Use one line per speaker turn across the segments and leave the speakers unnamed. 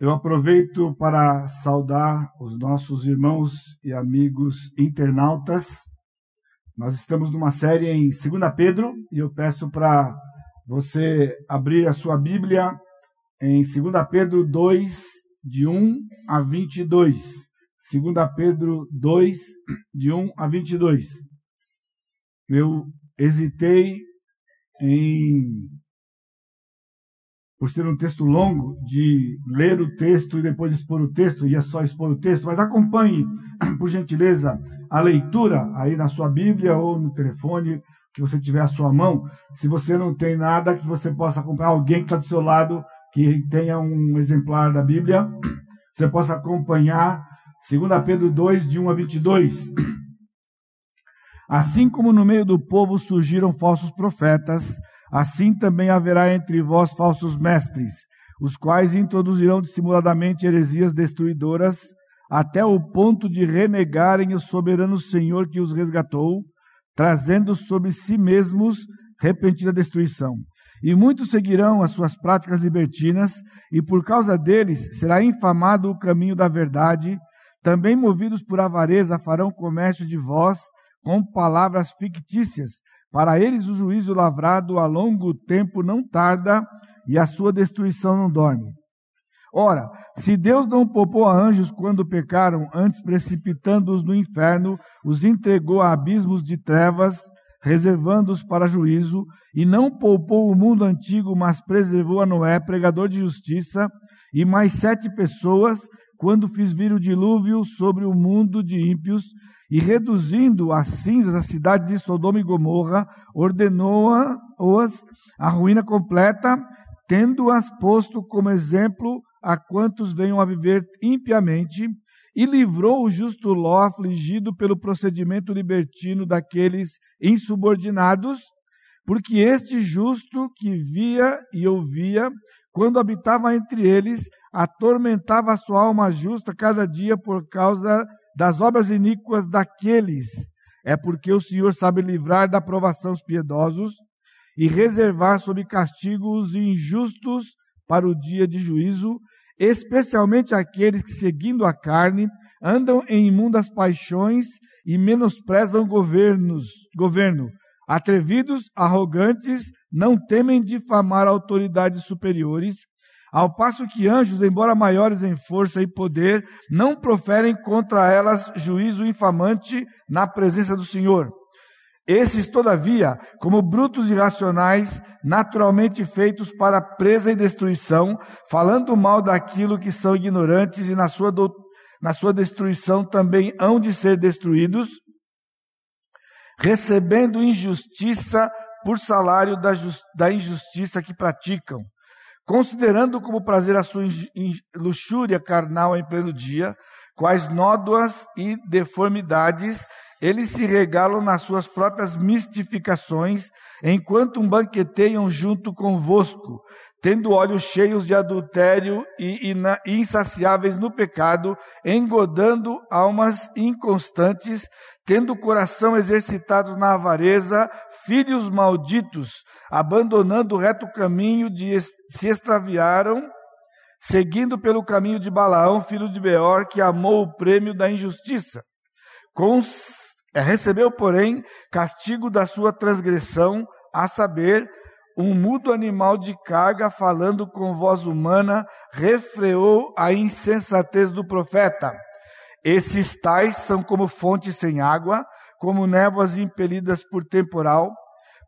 Eu aproveito para saudar os nossos irmãos e amigos internautas. Nós estamos numa série em 2 Pedro e eu peço para você abrir a sua Bíblia em 2 Pedro 2, de 1 a 22. 2 Pedro 2, de 1 a 22. Eu hesitei em por ser um texto longo, de ler o texto e depois expor o texto, ia só expor o texto, mas acompanhe, por gentileza, a leitura aí na sua Bíblia ou no telefone que você tiver à sua mão. Se você não tem nada, que você possa acompanhar alguém que está do seu lado, que tenha um exemplar da Bíblia, você possa acompanhar 2 Pedro 2, de 1 a 22. Assim como no meio do povo surgiram falsos profetas, Assim também haverá entre vós falsos mestres, os quais introduzirão dissimuladamente heresias destruidoras, até o ponto de renegarem o soberano Senhor que os resgatou, trazendo sobre si mesmos repentina destruição. E muitos seguirão as suas práticas libertinas, e por causa deles será infamado o caminho da verdade. Também movidos por avareza farão comércio de vós com palavras fictícias, para eles o juízo lavrado a longo tempo não tarda e a sua destruição não dorme. Ora, se Deus não poupou a anjos quando pecaram, antes precipitando-os no inferno, os entregou a abismos de trevas, reservando-os para juízo, e não poupou o mundo antigo, mas preservou a Noé, pregador de justiça, e mais sete pessoas, quando fiz vir o dilúvio sobre o mundo de ímpios, e reduzindo a cinzas a cidade de Sodoma e Gomorra, ordenou-as a ruína completa, tendo-as posto como exemplo a quantos venham a viver impiamente, e livrou o justo Ló afligido pelo procedimento libertino daqueles insubordinados, porque este justo que via e ouvia, quando habitava entre eles, atormentava a sua alma justa cada dia por causa das obras iníquas daqueles. É porque o Senhor sabe livrar da provação os piedosos e reservar sob castigo os injustos para o dia de juízo, especialmente aqueles que, seguindo a carne, andam em imundas paixões e menosprezam governos, governo. Atrevidos, arrogantes, não temem difamar autoridades superiores, ao passo que anjos, embora maiores em força e poder, não proferem contra elas juízo infamante na presença do Senhor. Esses, todavia, como brutos irracionais, naturalmente feitos para presa e destruição, falando mal daquilo que são ignorantes e na sua, do, na sua destruição também hão de ser destruídos, recebendo injustiça por salário da, da injustiça que praticam. Considerando como prazer a sua luxúria carnal em pleno dia, quais nódoas e deformidades eles se regalam nas suas próprias mistificações, enquanto um banqueteiam junto convosco, tendo olhos cheios de adultério e insaciáveis no pecado, engodando almas inconstantes, tendo coração exercitado na avareza, filhos malditos, abandonando o reto caminho, de, se extraviaram, seguindo pelo caminho de Balaão, filho de Beor, que amou o prêmio da injustiça. Recebeu, porém, castigo da sua transgressão, a saber, um mudo animal de carga, falando com voz humana, refreou a insensatez do profeta. Esses tais são como fontes sem água, como névoas impelidas por temporal.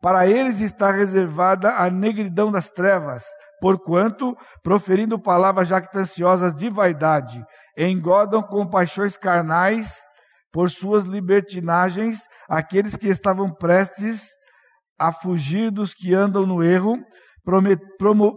Para eles está reservada a negridão das trevas, porquanto, proferindo palavras jactanciosas de vaidade, engodam com paixões carnais por suas libertinagens aqueles que estavam prestes a fugir dos que andam no erro,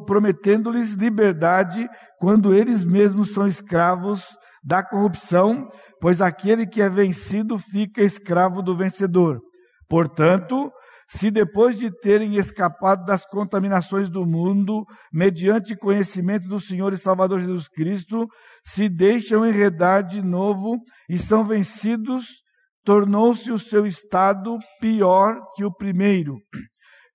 prometendo-lhes liberdade quando eles mesmos são escravos da corrupção, pois aquele que é vencido fica escravo do vencedor. Portanto, se depois de terem escapado das contaminações do mundo, mediante conhecimento do Senhor e Salvador Jesus Cristo, se deixam enredar de novo e são vencidos, tornou-se o seu estado pior que o primeiro.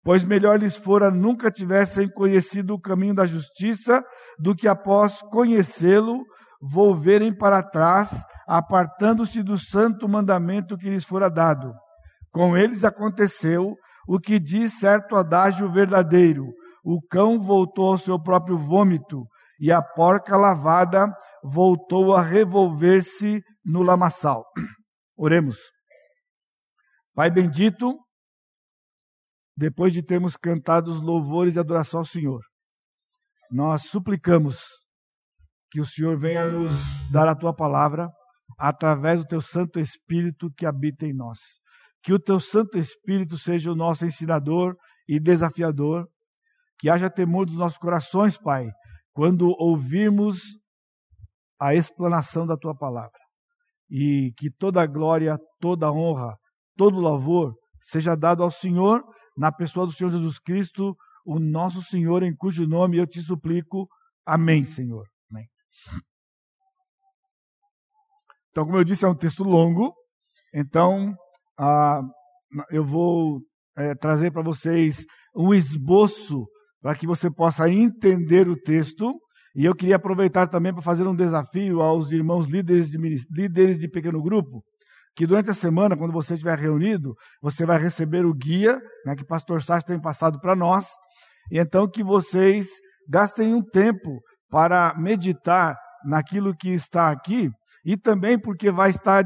Pois melhor lhes fora nunca tivessem conhecido o caminho da justiça, do que após conhecê-lo, volverem para trás, apartando-se do santo mandamento que lhes fora dado. Com eles aconteceu o que diz certo adágio verdadeiro: o cão voltou ao seu próprio vômito, e a porca lavada voltou a revolver-se no lamaçal. Oremos. Pai bendito, depois de termos cantado os louvores e adoração ao Senhor, nós suplicamos que o Senhor venha nos dar a tua palavra através do teu Santo Espírito que habita em nós. Que o teu Santo Espírito seja o nosso ensinador e desafiador. Que haja temor dos nossos corações, Pai, quando ouvirmos a explanação da tua palavra. E que toda glória, toda honra, todo louvor seja dado ao Senhor, na pessoa do Senhor Jesus Cristo, o nosso Senhor, em cujo nome eu te suplico. Amém, Senhor. Amém. Então, como eu disse, é um texto longo, então ah, eu vou é, trazer para vocês um esboço para que você possa entender o texto. E eu queria aproveitar também para fazer um desafio aos irmãos líderes de, líderes de pequeno grupo, que durante a semana, quando você estiver reunido, você vai receber o guia né, que o pastor Sá tem passado para nós, e então que vocês gastem um tempo para meditar naquilo que está aqui, e também porque vai estar,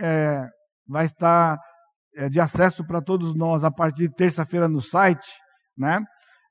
é, vai estar é, de acesso para todos nós a partir de terça-feira no site, né?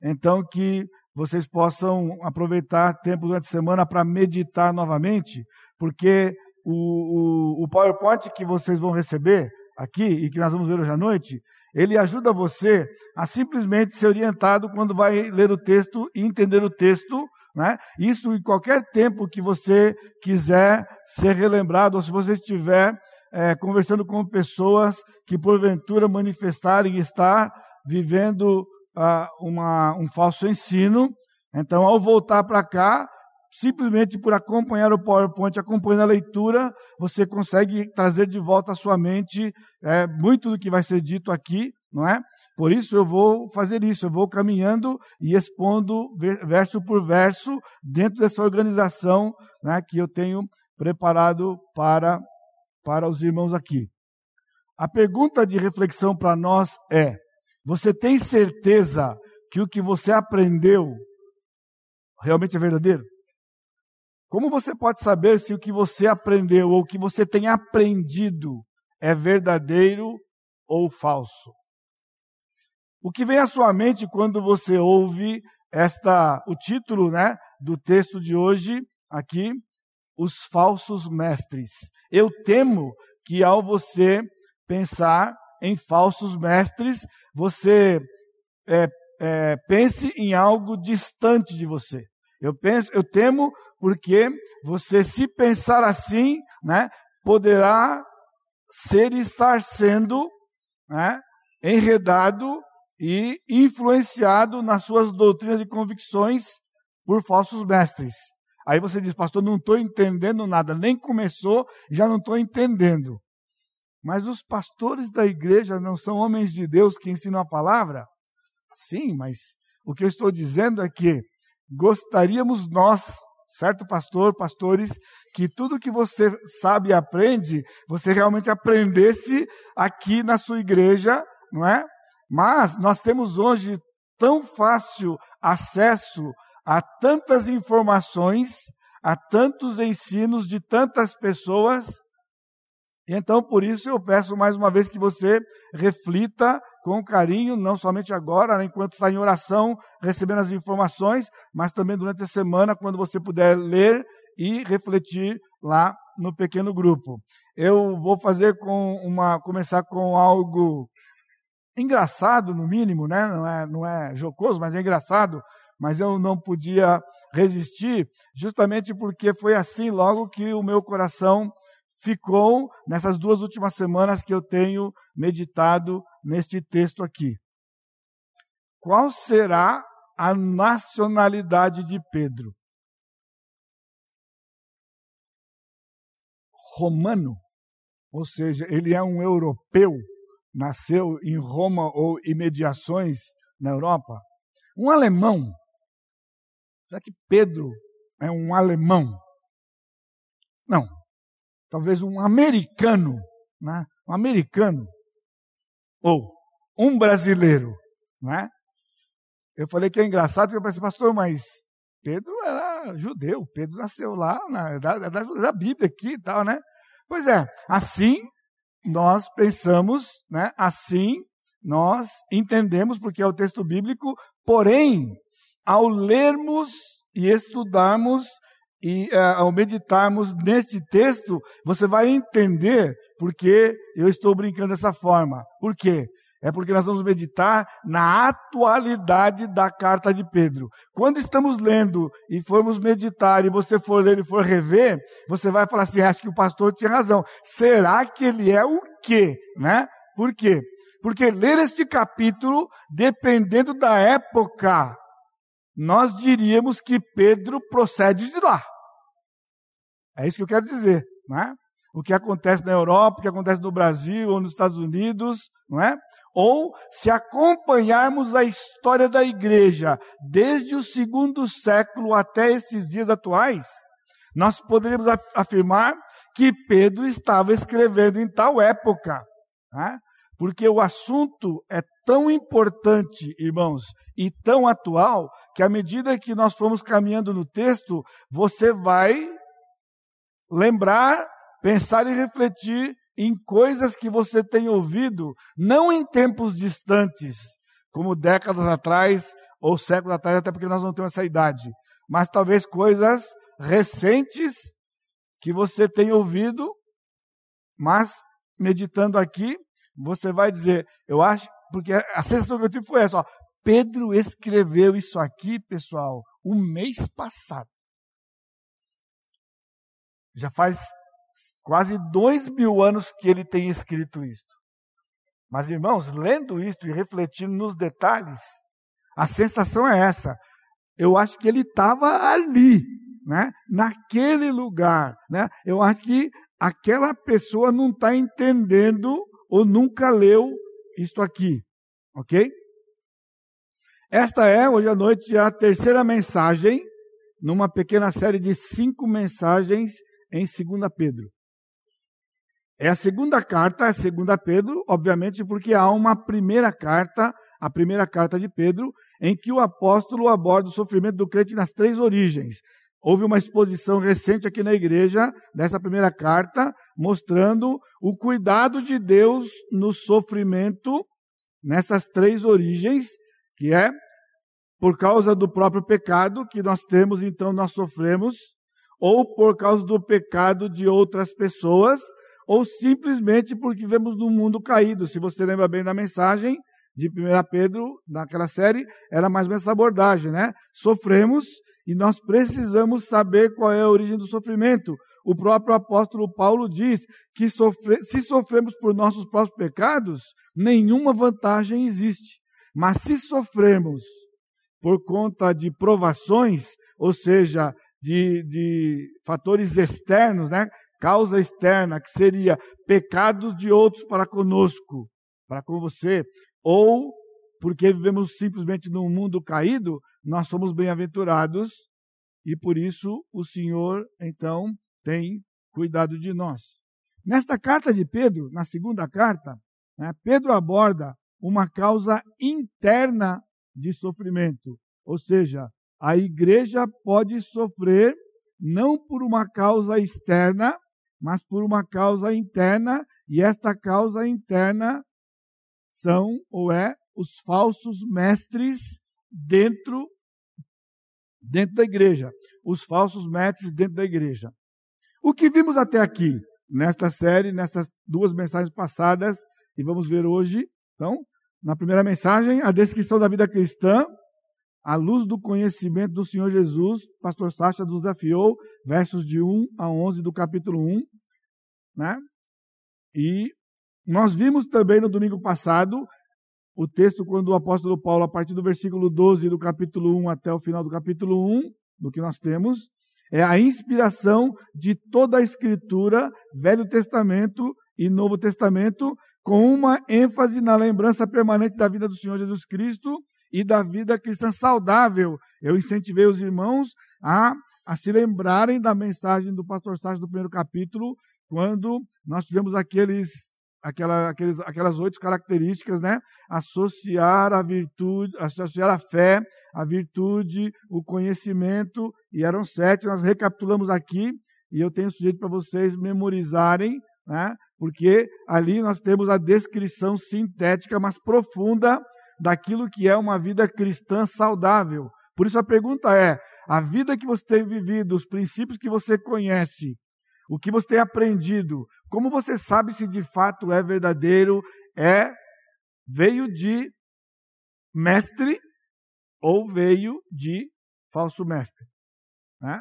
Então que vocês possam aproveitar tempo durante a semana para meditar novamente, porque o, o, o PowerPoint que vocês vão receber aqui e que nós vamos ver hoje à noite, ele ajuda você a simplesmente ser orientado quando vai ler o texto e entender o texto né? Isso em qualquer tempo que você quiser ser relembrado, ou se você estiver é, conversando com pessoas que porventura manifestarem estar vivendo ah, uma, um falso ensino. Então, ao voltar para cá, simplesmente por acompanhar o PowerPoint, acompanhando a leitura, você consegue trazer de volta à sua mente é, muito do que vai ser dito aqui, não é? Por isso eu vou fazer isso, eu vou caminhando e expondo verso por verso dentro dessa organização né, que eu tenho preparado para, para os irmãos aqui. A pergunta de reflexão para nós é: você tem certeza que o que você aprendeu realmente é verdadeiro? Como você pode saber se o que você aprendeu ou o que você tem aprendido é verdadeiro ou falso? O que vem à sua mente quando você ouve esta o título, né, do texto de hoje aqui, os falsos mestres. Eu temo que ao você pensar em falsos mestres, você é, é, pense em algo distante de você. Eu penso, eu temo porque você se pensar assim, né, poderá ser estar sendo, né, enredado e influenciado nas suas doutrinas e convicções por falsos mestres. Aí você diz, pastor, não estou entendendo nada, nem começou, já não estou entendendo. Mas os pastores da igreja não são homens de Deus que ensinam a palavra? Sim, mas o que eu estou dizendo é que gostaríamos nós, certo pastor, pastores, que tudo que você sabe e aprende, você realmente aprendesse aqui na sua igreja, não é? Mas nós temos hoje tão fácil acesso a tantas informações, a tantos ensinos de tantas pessoas. Então, por isso, eu peço mais uma vez que você reflita com carinho, não somente agora, né, enquanto está em oração, recebendo as informações, mas também durante a semana, quando você puder ler e refletir lá no pequeno grupo. Eu vou fazer com uma, começar com algo engraçado, no mínimo, né? não, é, não é jocoso, mas é engraçado. Mas eu não podia resistir, justamente porque foi assim logo que o meu coração ficou nessas duas últimas semanas que eu tenho meditado neste texto aqui. Qual será a nacionalidade de Pedro? Romano, ou seja, ele é um europeu nasceu em Roma ou imediações na Europa, um alemão, já que Pedro é um alemão, não, talvez um americano, né? um americano, ou um brasileiro, né? Eu falei que é engraçado, porque eu pensei, pastor, mas Pedro era judeu, Pedro nasceu lá, na, da, da, da Bíblia aqui e tal, né? Pois é, assim nós pensamos, né? Assim nós entendemos, porque é o texto bíblico, porém, ao lermos e estudarmos e uh, ao meditarmos neste texto, você vai entender porque eu estou brincando dessa forma. Por quê? É porque nós vamos meditar na atualidade da carta de Pedro. Quando estamos lendo e formos meditar e você for ler e for rever, você vai falar assim: acho que o pastor tinha razão. Será que ele é o quê? Né? Por quê? Porque ler este capítulo, dependendo da época, nós diríamos que Pedro procede de lá. É isso que eu quero dizer, não é? O que acontece na Europa, o que acontece no Brasil ou nos Estados Unidos, não é? Ou se acompanharmos a história da igreja desde o segundo século até esses dias atuais, nós poderíamos afirmar que Pedro estava escrevendo em tal época. Né? Porque o assunto é tão importante, irmãos, e tão atual, que à medida que nós formos caminhando no texto, você vai lembrar, pensar e refletir em coisas que você tem ouvido, não em tempos distantes, como décadas atrás ou séculos atrás, até porque nós não temos essa idade, mas talvez coisas recentes que você tem ouvido, mas meditando aqui, você vai dizer, eu acho, porque a sensação que eu tive foi essa, ó, Pedro escreveu isso aqui, pessoal, o mês passado. Já faz quase dois mil anos que ele tem escrito isto. Mas, irmãos, lendo isto e refletindo nos detalhes, a sensação é essa. Eu acho que ele estava ali, né? naquele lugar. Né? Eu acho que aquela pessoa não está entendendo ou nunca leu isto aqui. Ok? Esta é, hoje à noite, a terceira mensagem numa pequena série de cinco mensagens em 2 Pedro. É a segunda carta, a segunda Pedro, obviamente, porque há uma primeira carta, a primeira carta de Pedro, em que o apóstolo aborda o sofrimento do crente nas três origens. Houve uma exposição recente aqui na igreja dessa primeira carta, mostrando o cuidado de Deus no sofrimento nessas três origens, que é por causa do próprio pecado que nós temos, então nós sofremos, ou por causa do pecado de outras pessoas, ou simplesmente porque vivemos num mundo caído. Se você lembra bem da mensagem de 1 Pedro, naquela série, era mais ou menos essa abordagem, né? Sofremos e nós precisamos saber qual é a origem do sofrimento. O próprio apóstolo Paulo diz que sofre, se sofremos por nossos próprios pecados, nenhuma vantagem existe. Mas se sofremos por conta de provações, ou seja, de, de fatores externos, né? causa externa, que seria pecados de outros para conosco, para com você, ou porque vivemos simplesmente num mundo caído, nós somos bem-aventurados e por isso o Senhor, então, tem cuidado de nós. Nesta carta de Pedro, na segunda carta, né, Pedro aborda uma causa interna de sofrimento, ou seja, a igreja pode sofrer não por uma causa externa, mas por uma causa interna, e esta causa interna são ou é os falsos mestres dentro dentro da igreja, os falsos mestres dentro da igreja. O que vimos até aqui nesta série, nessas duas mensagens passadas e vamos ver hoje, então, na primeira mensagem, a descrição da vida cristã, à luz do conhecimento do Senhor Jesus, pastor Sacha nos desafiou, versos de 1 a 11 do capítulo 1, né? E nós vimos também no domingo passado o texto quando o apóstolo Paulo, a partir do versículo 12 do capítulo 1 até o final do capítulo 1, do que nós temos, é a inspiração de toda a Escritura, Velho Testamento e Novo Testamento, com uma ênfase na lembrança permanente da vida do Senhor Jesus Cristo e da vida cristã saudável. Eu incentivei os irmãos a, a se lembrarem da mensagem do pastor Sérgio do primeiro capítulo, quando nós tivemos aqueles, aquela, aqueles, aquelas oito características, né? Associar a virtude, associar a fé, a virtude, o conhecimento, e eram sete, nós recapitulamos aqui, e eu tenho sujeito para vocês memorizarem, né? porque ali nós temos a descrição sintética, mas profunda, daquilo que é uma vida cristã saudável. Por isso a pergunta é: a vida que você tem vivido, os princípios que você conhece, o que você tem aprendido, como você sabe se de fato é verdadeiro, é veio de mestre ou veio de falso mestre. Né?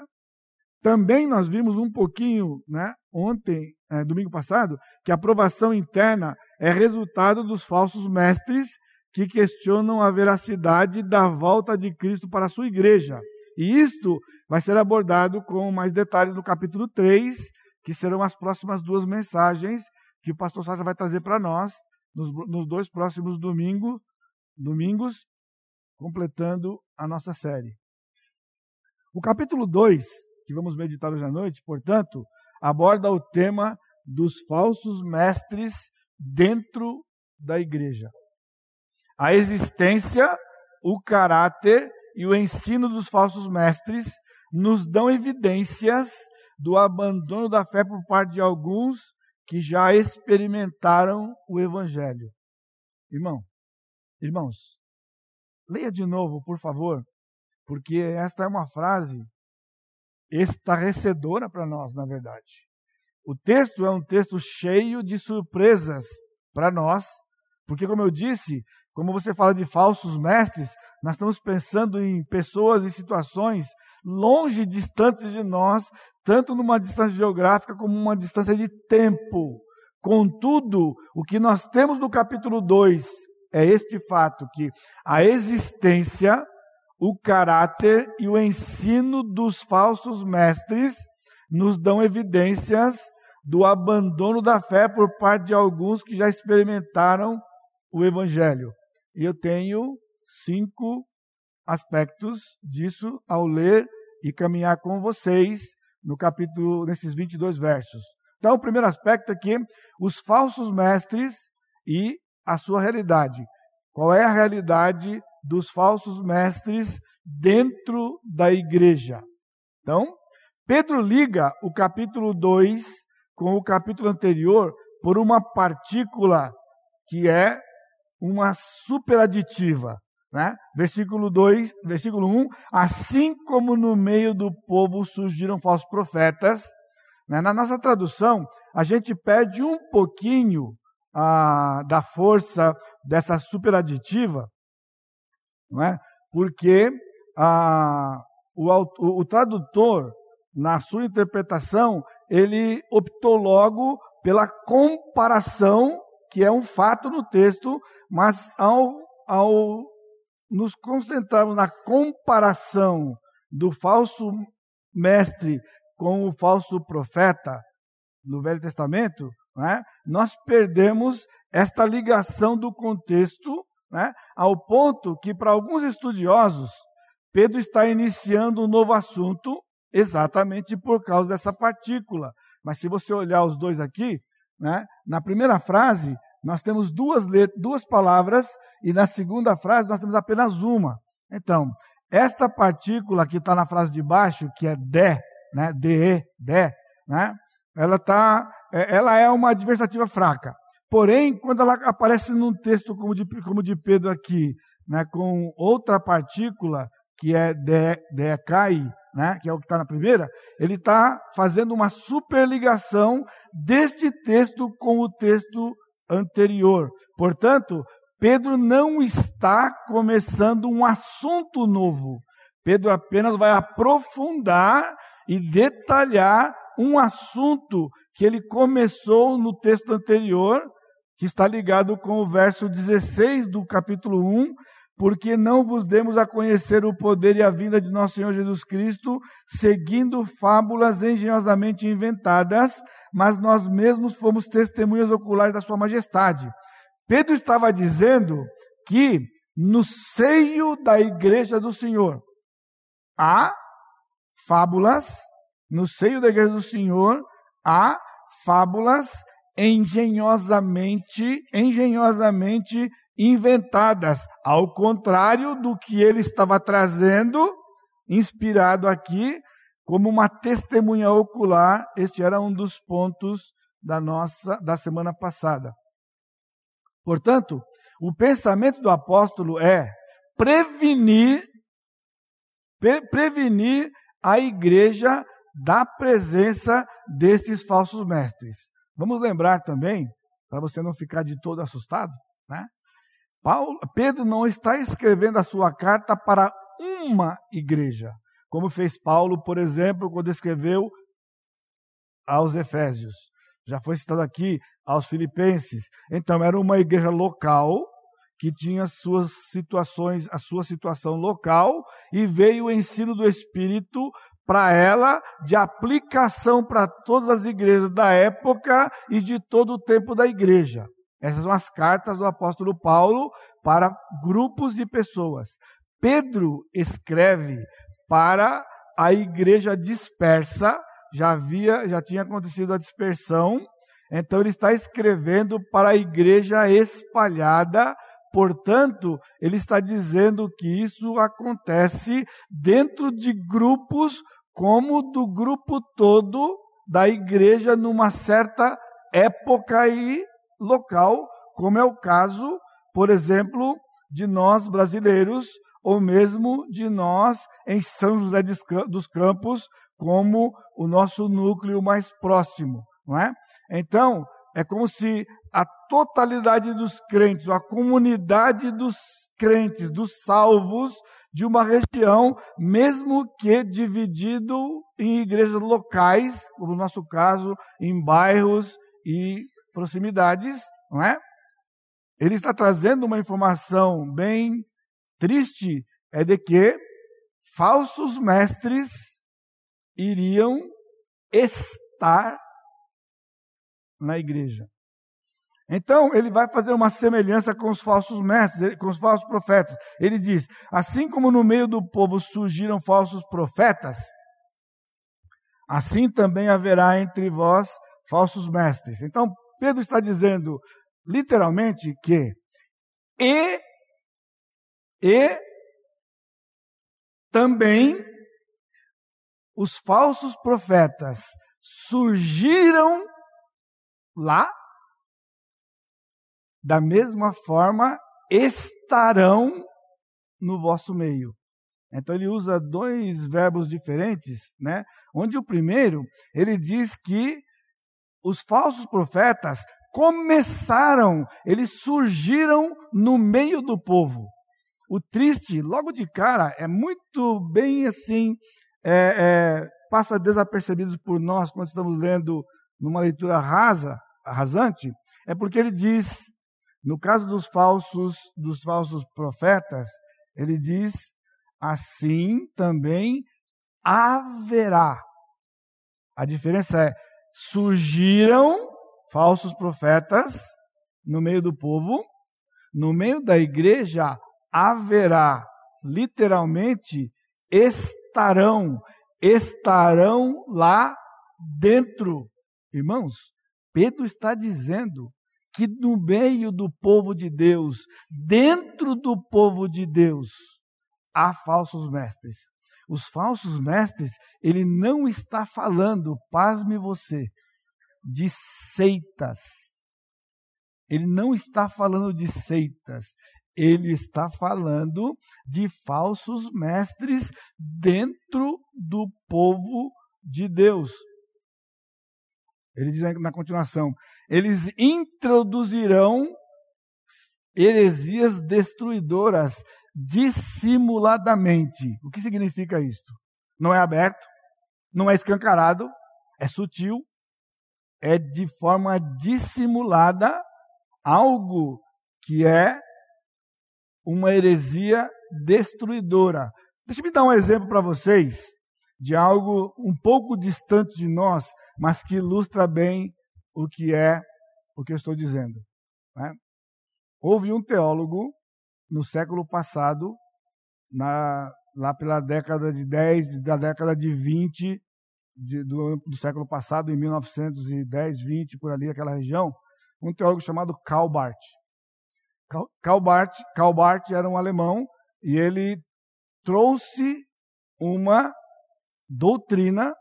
Também nós vimos um pouquinho, né, ontem, é, domingo passado, que a aprovação interna é resultado dos falsos mestres que questionam a veracidade da volta de Cristo para a sua igreja. E isto vai ser abordado com mais detalhes no capítulo 3, que serão as próximas duas mensagens que o pastor Sérgio vai trazer para nós nos, nos, dois próximos domingo, domingos, completando a nossa série. O capítulo 2, que vamos meditar hoje à noite, portanto, aborda o tema dos falsos mestres dentro da igreja. A existência, o caráter e o ensino dos falsos mestres nos dão evidências do abandono da fé por parte de alguns que já experimentaram o evangelho. Irmão, irmãos, leia de novo, por favor, porque esta é uma frase estarrecedora para nós, na verdade. O texto é um texto cheio de surpresas para nós, porque, como eu disse, como você fala de falsos mestres, nós estamos pensando em pessoas e situações longe, distantes de nós, tanto numa distância geográfica como uma distância de tempo. Contudo, o que nós temos no capítulo 2 é este fato: que a existência, o caráter e o ensino dos falsos mestres nos dão evidências do abandono da fé por parte de alguns que já experimentaram o Evangelho. E eu tenho cinco aspectos disso ao ler e caminhar com vocês no capítulo, nesses 22 versos. Então, o primeiro aspecto é que os falsos mestres e a sua realidade. Qual é a realidade dos falsos mestres dentro da igreja? Então, Pedro liga o capítulo 2 com o capítulo anterior por uma partícula que é uma superaditiva. Né? Versículo 2, versículo 1, assim como no meio do povo surgiram falsos profetas, né? na nossa tradução, a gente perde um pouquinho ah, da força dessa superaditiva, não é? porque ah, o, o, o tradutor, na sua interpretação, ele optou logo pela comparação, que é um fato no texto, mas ao, ao nos concentrarmos na comparação do falso mestre com o falso profeta no Velho Testamento, né, nós perdemos esta ligação do contexto, né, ao ponto que, para alguns estudiosos, Pedro está iniciando um novo assunto exatamente por causa dessa partícula. Mas se você olhar os dois aqui, né, na primeira frase, nós temos duas, duas palavras e na segunda frase nós temos apenas uma. Então, esta partícula que está na frase de baixo, que é de, né, de, de, né, ela, tá, é, ela é uma adversativa fraca. Porém, quando ela aparece num texto como de, como de Pedro aqui, né, com outra partícula, que é de, de cai, né, que é o que está na primeira, ele está fazendo uma superligação deste texto com o texto anterior. Portanto, Pedro não está começando um assunto novo. Pedro apenas vai aprofundar e detalhar um assunto que ele começou no texto anterior, que está ligado com o verso 16 do capítulo 1, porque não vos demos a conhecer o poder e a vinda de nosso Senhor Jesus Cristo, seguindo fábulas engenhosamente inventadas, mas nós mesmos fomos testemunhas oculares da Sua Majestade. Pedro estava dizendo que no seio da igreja do Senhor. Há fábulas, no seio da igreja do Senhor, há fábulas engenhosamente, engenhosamente inventadas, ao contrário do que ele estava trazendo, inspirado aqui, como uma testemunha ocular. Este era um dos pontos da nossa da semana passada. Portanto, o pensamento do apóstolo é prevenir pre prevenir a igreja da presença desses falsos mestres. Vamos lembrar também, para você não ficar de todo assustado, né? Paulo, Pedro não está escrevendo a sua carta para uma igreja, como fez Paulo, por exemplo, quando escreveu aos Efésios. Já foi citado aqui aos Filipenses. Então, era uma igreja local que tinha suas situações, a sua situação local, e veio o ensino do Espírito para ela de aplicação para todas as igrejas da época e de todo o tempo da igreja. Essas são as cartas do apóstolo Paulo para grupos de pessoas. Pedro escreve para a igreja dispersa, já havia, já tinha acontecido a dispersão, então ele está escrevendo para a igreja espalhada, portanto, ele está dizendo que isso acontece dentro de grupos como do grupo todo da igreja numa certa época e local, como é o caso, por exemplo, de nós brasileiros, ou mesmo de nós em São José dos Campos, como o nosso núcleo mais próximo, não é? Então, é como se a totalidade dos crentes, a comunidade dos crentes, dos salvos de uma região, mesmo que dividido em igrejas locais, como no nosso caso, em bairros e proximidades, não é? Ele está trazendo uma informação bem triste, é de que falsos mestres iriam estar na igreja. Então, ele vai fazer uma semelhança com os falsos mestres, com os falsos profetas. Ele diz: assim como no meio do povo surgiram falsos profetas, assim também haverá entre vós falsos mestres. Então, Pedro está dizendo literalmente que e e também os falsos profetas surgiram lá da mesma forma estarão no vosso meio. Então ele usa dois verbos diferentes, né? Onde o primeiro, ele diz que os falsos profetas começaram, eles surgiram no meio do povo. O triste, logo de cara, é muito bem assim, é, é, passa desapercebido por nós quando estamos lendo numa leitura rasa, rasante, é porque ele diz no caso dos falsos, dos falsos profetas, ele diz: assim também haverá. A diferença é: surgiram falsos profetas no meio do povo, no meio da igreja haverá, literalmente, estarão, estarão lá dentro. Irmãos, Pedro está dizendo que no meio do povo de Deus, dentro do povo de Deus, há falsos mestres. Os falsos mestres, ele não está falando, pasme você, de seitas. Ele não está falando de seitas. Ele está falando de falsos mestres dentro do povo de Deus. Ele diz na continuação: eles introduzirão heresias destruidoras dissimuladamente. O que significa isto? Não é aberto, não é escancarado, é sutil, é de forma dissimulada algo que é uma heresia destruidora. Deixa eu dar um exemplo para vocês de algo um pouco distante de nós, mas que ilustra bem o que é o que eu estou dizendo. Né? Houve um teólogo no século passado, na, lá pela década de 10, da década de 20 de, do, do, século passado, em 1910, 20, por ali, aquela região, um teólogo chamado Barth, Karl Barth era um alemão e ele trouxe uma doutrina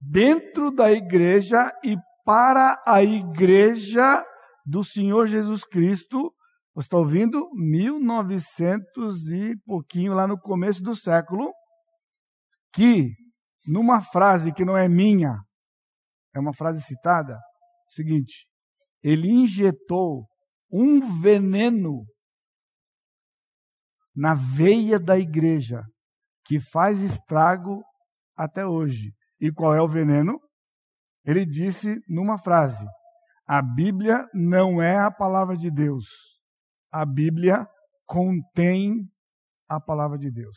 dentro da igreja e para a igreja do Senhor Jesus Cristo. Você está ouvindo? 1900 e pouquinho, lá no começo do século, que, numa frase que não é minha, é uma frase citada, seguinte, ele injetou um veneno na veia da igreja que faz estrago até hoje. E qual é o veneno? Ele disse numa frase: a Bíblia não é a palavra de Deus. A Bíblia contém a palavra de Deus.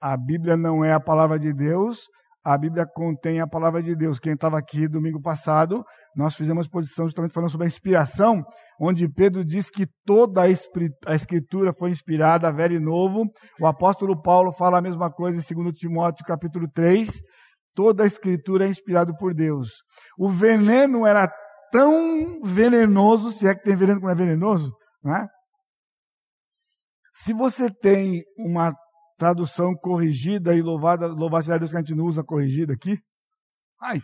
A Bíblia não é a palavra de Deus, a Bíblia contém a palavra de Deus. Quem estava aqui domingo passado, nós fizemos exposição justamente falando sobre a inspiração, onde Pedro diz que toda a escritura foi inspirada, velho e novo. O apóstolo Paulo fala a mesma coisa em 2 Timóteo capítulo 3. Toda a escritura é inspirada por Deus. O veneno era tão venenoso, se é que tem veneno que não é venenoso, não é? Se você tem uma tradução corrigida e louvada, louvado seja Deus que a gente não usa corrigida aqui, mas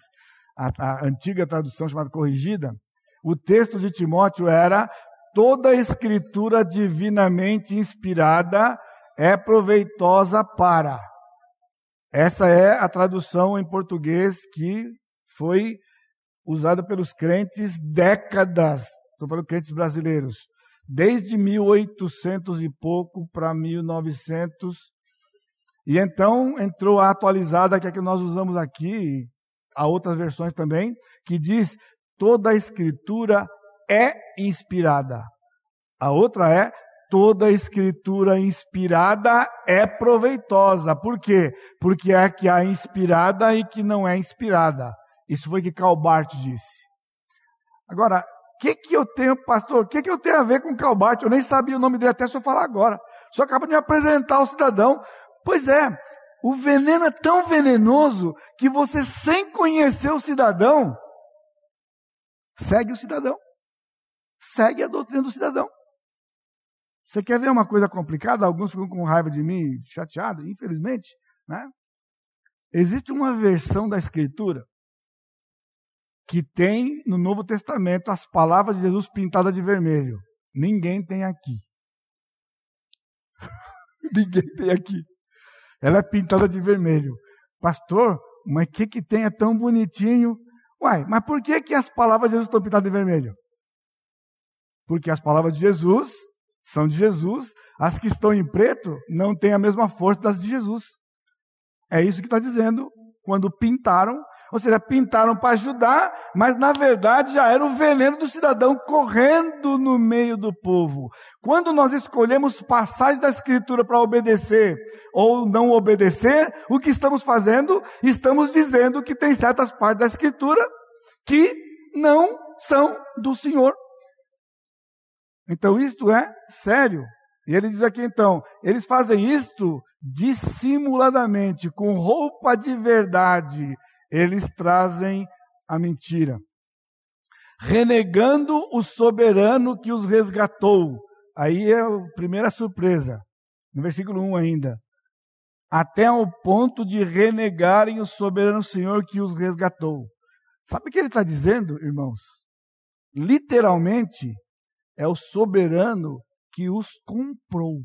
a, a antiga tradução chamada corrigida, o texto de Timóteo era toda escritura divinamente inspirada é proveitosa para. Essa é a tradução em português que foi usada pelos crentes décadas. Estou falando crentes brasileiros. Desde 1800 e pouco para 1900. E então entrou a atualizada, que é a que nós usamos aqui, há outras versões também, que diz: toda a escritura é inspirada. A outra é toda escritura inspirada é proveitosa. Por quê? Porque é que há inspirada e que não é inspirada. Isso foi que Calbart disse. Agora, que, que eu tenho, pastor? O que, que eu tenho a ver com Calbart? Eu nem sabia o nome dele até se eu falar agora. Só acaba de me apresentar ao cidadão. Pois é, o veneno é tão venenoso que você, sem conhecer o cidadão, segue o cidadão. Segue a doutrina do cidadão. Você quer ver uma coisa complicada? Alguns ficam com raiva de mim, chateados, infelizmente. Né? Existe uma versão da Escritura que tem no Novo Testamento as palavras de Jesus pintadas de vermelho. Ninguém tem aqui. Ninguém tem aqui. Ela é pintada de vermelho. Pastor, mas o que, que tem? É tão bonitinho. Uai, mas por que, que as palavras de Jesus estão pintadas de vermelho? Porque as palavras de Jesus são de Jesus, as que estão em preto não têm a mesma força das de Jesus. É isso que está dizendo quando pintaram, ou seja, pintaram para ajudar, mas na verdade já era o veneno do cidadão correndo no meio do povo. Quando nós escolhemos passagens da Escritura para obedecer ou não obedecer, o que estamos fazendo? Estamos dizendo que tem certas partes da Escritura que não são do Senhor. Então isto é sério. E ele diz aqui então, eles fazem isto dissimuladamente, com roupa de verdade, eles trazem a mentira. Renegando o soberano que os resgatou. Aí é a primeira surpresa. No versículo 1 ainda. Até ao ponto de renegarem o soberano Senhor que os resgatou. Sabe o que ele está dizendo, irmãos? Literalmente, é o soberano que os comprou.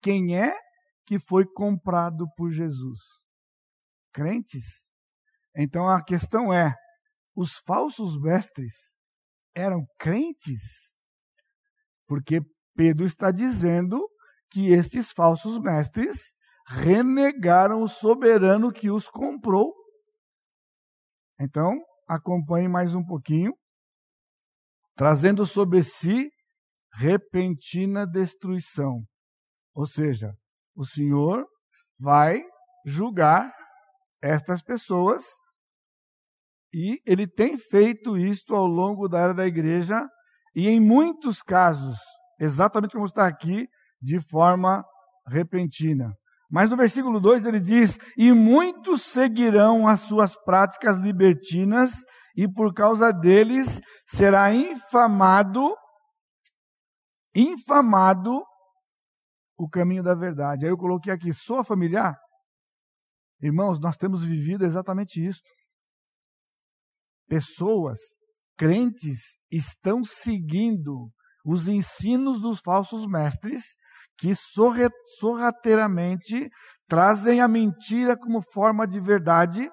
Quem é que foi comprado por Jesus? Crentes. Então a questão é: os falsos mestres eram crentes? Porque Pedro está dizendo que estes falsos mestres renegaram o soberano que os comprou. Então, acompanhe mais um pouquinho trazendo sobre si repentina destruição. Ou seja, o Senhor vai julgar estas pessoas e ele tem feito isto ao longo da era da igreja e em muitos casos, exatamente como está aqui, de forma repentina. Mas no versículo 2 ele diz: E muitos seguirão as suas práticas libertinas, e por causa deles será infamado, infamado o caminho da verdade. Aí eu coloquei aqui: soa familiar? Irmãos, nós temos vivido exatamente isso. Pessoas, crentes, estão seguindo os ensinos dos falsos mestres que sorrateiramente trazem a mentira como forma de verdade,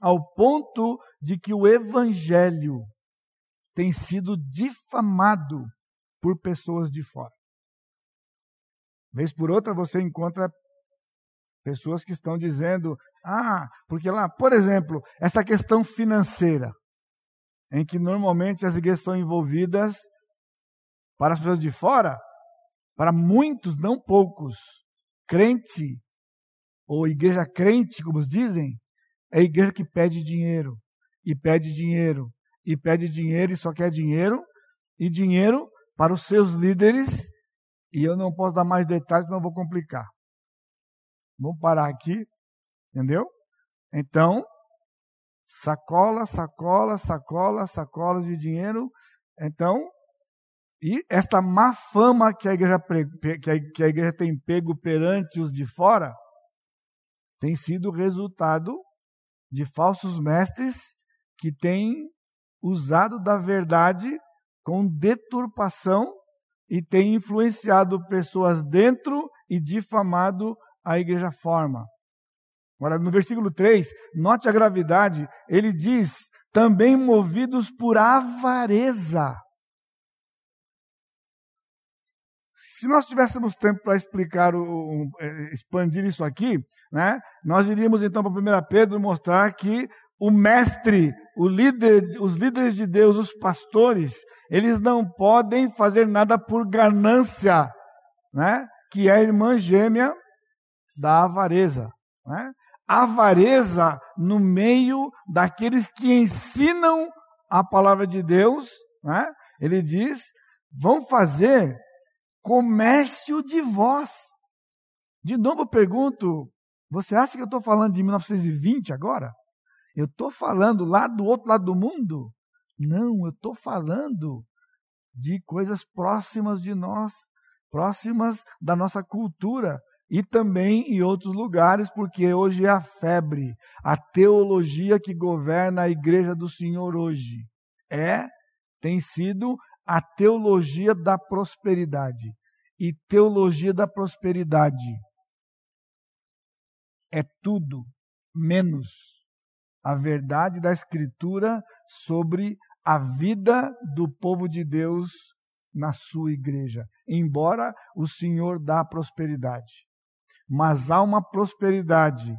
ao ponto de que o evangelho tem sido difamado por pessoas de fora. Vez por outra você encontra pessoas que estão dizendo: "Ah, porque lá, por exemplo, essa questão financeira, em que normalmente as igrejas são envolvidas para as pessoas de fora, para muitos, não poucos, crente, ou igreja crente, como dizem, é a igreja que pede dinheiro, e pede dinheiro, e pede dinheiro, e só quer dinheiro, e dinheiro para os seus líderes, e eu não posso dar mais detalhes, não vou complicar. Vamos parar aqui, entendeu? Então, sacola, sacola, sacola, sacolas de dinheiro. Então, e esta má fama que a, igreja, que a igreja tem pego perante os de fora tem sido resultado de falsos mestres que têm usado da verdade com deturpação e têm influenciado pessoas dentro e difamado a igreja forma. Agora, no versículo 3, note a gravidade, ele diz: também movidos por avareza. Se nós tivéssemos tempo para explicar, é, expandir isso aqui, né, nós iríamos então para 1 Pedro mostrar que o mestre, o líder, os líderes de Deus, os pastores, eles não podem fazer nada por ganância, né, que é a irmã gêmea da avareza. Né? Avareza no meio daqueles que ensinam a palavra de Deus, né? ele diz: vão fazer comércio de vós. De novo eu pergunto, você acha que eu estou falando de 1920 agora? Eu estou falando lá do outro lado do mundo? Não, eu estou falando de coisas próximas de nós, próximas da nossa cultura e também em outros lugares, porque hoje é a febre, a teologia que governa a igreja do Senhor hoje. É, tem sido a teologia da prosperidade. E teologia da prosperidade é tudo menos a verdade da Escritura sobre a vida do povo de Deus na sua igreja. Embora o Senhor dá prosperidade, mas há uma prosperidade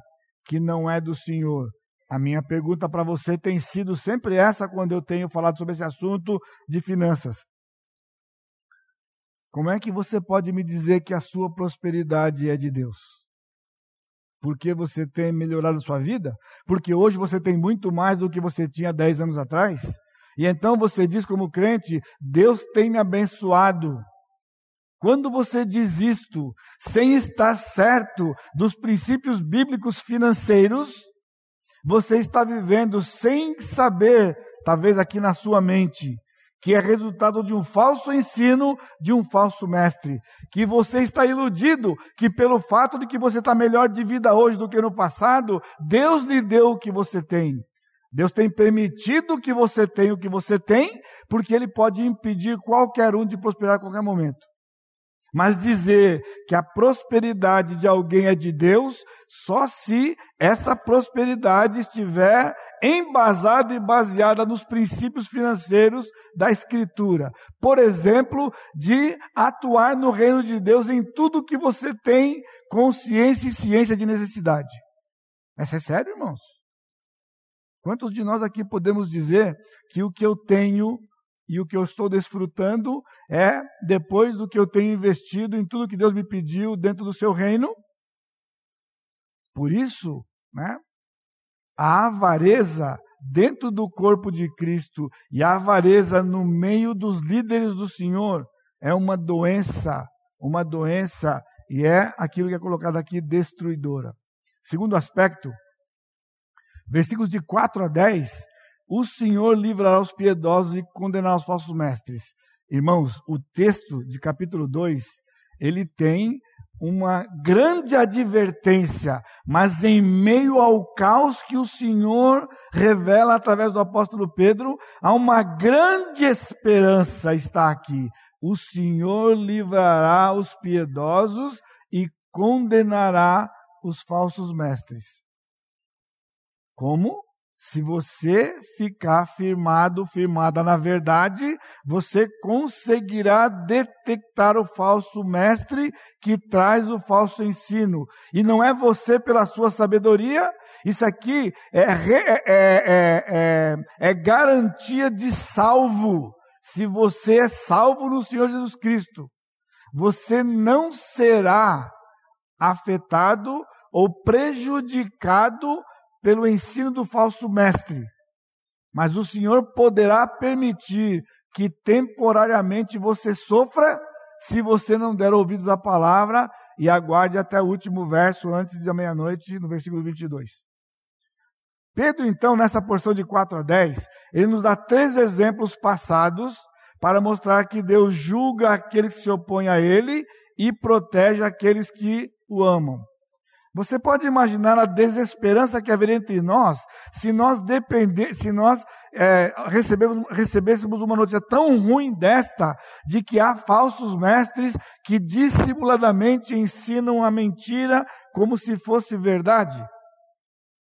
que não é do Senhor, a minha pergunta para você tem sido sempre essa quando eu tenho falado sobre esse assunto de finanças. Como é que você pode me dizer que a sua prosperidade é de Deus? Porque você tem melhorado a sua vida? Porque hoje você tem muito mais do que você tinha 10 anos atrás? E então você diz como crente, Deus tem me abençoado. Quando você diz isto, sem estar certo dos princípios bíblicos financeiros, você está vivendo sem saber, talvez aqui na sua mente, que é resultado de um falso ensino de um falso mestre. Que você está iludido que pelo fato de que você está melhor de vida hoje do que no passado, Deus lhe deu o que você tem. Deus tem permitido que você tenha o que você tem, porque Ele pode impedir qualquer um de prosperar a qualquer momento. Mas dizer que a prosperidade de alguém é de Deus, só se essa prosperidade estiver embasada e baseada nos princípios financeiros da Escritura. Por exemplo, de atuar no reino de Deus em tudo que você tem consciência e ciência de necessidade. Essa é sério, irmãos? Quantos de nós aqui podemos dizer que o que eu tenho e o que eu estou desfrutando é depois do que eu tenho investido em tudo que Deus me pediu dentro do seu reino. Por isso, né, a avareza dentro do corpo de Cristo e a avareza no meio dos líderes do Senhor é uma doença, uma doença, e é aquilo que é colocado aqui, destruidora. Segundo aspecto, versículos de 4 a 10, o Senhor livrará os piedosos e condenará os falsos mestres. Irmãos, o texto de capítulo 2, ele tem uma grande advertência, mas em meio ao caos que o Senhor revela através do apóstolo Pedro, há uma grande esperança está aqui. O Senhor livrará os piedosos e condenará os falsos mestres. Como? Se você ficar firmado, firmada na verdade, você conseguirá detectar o falso mestre que traz o falso ensino. E não é você pela sua sabedoria, isso aqui é, é, é, é, é garantia de salvo. Se você é salvo no Senhor Jesus Cristo, você não será afetado ou prejudicado pelo ensino do falso mestre, mas o Senhor poderá permitir que temporariamente você sofra se você não der ouvidos à palavra e aguarde até o último verso antes da meia-noite, no versículo 22. Pedro, então, nessa porção de 4 a 10, ele nos dá três exemplos passados para mostrar que Deus julga aqueles que se opõem a ele e protege aqueles que o amam. Você pode imaginar a desesperança que haveria entre nós se nós depender, se nós é, recebêssemos uma notícia tão ruim desta, de que há falsos mestres que dissimuladamente ensinam a mentira como se fosse verdade.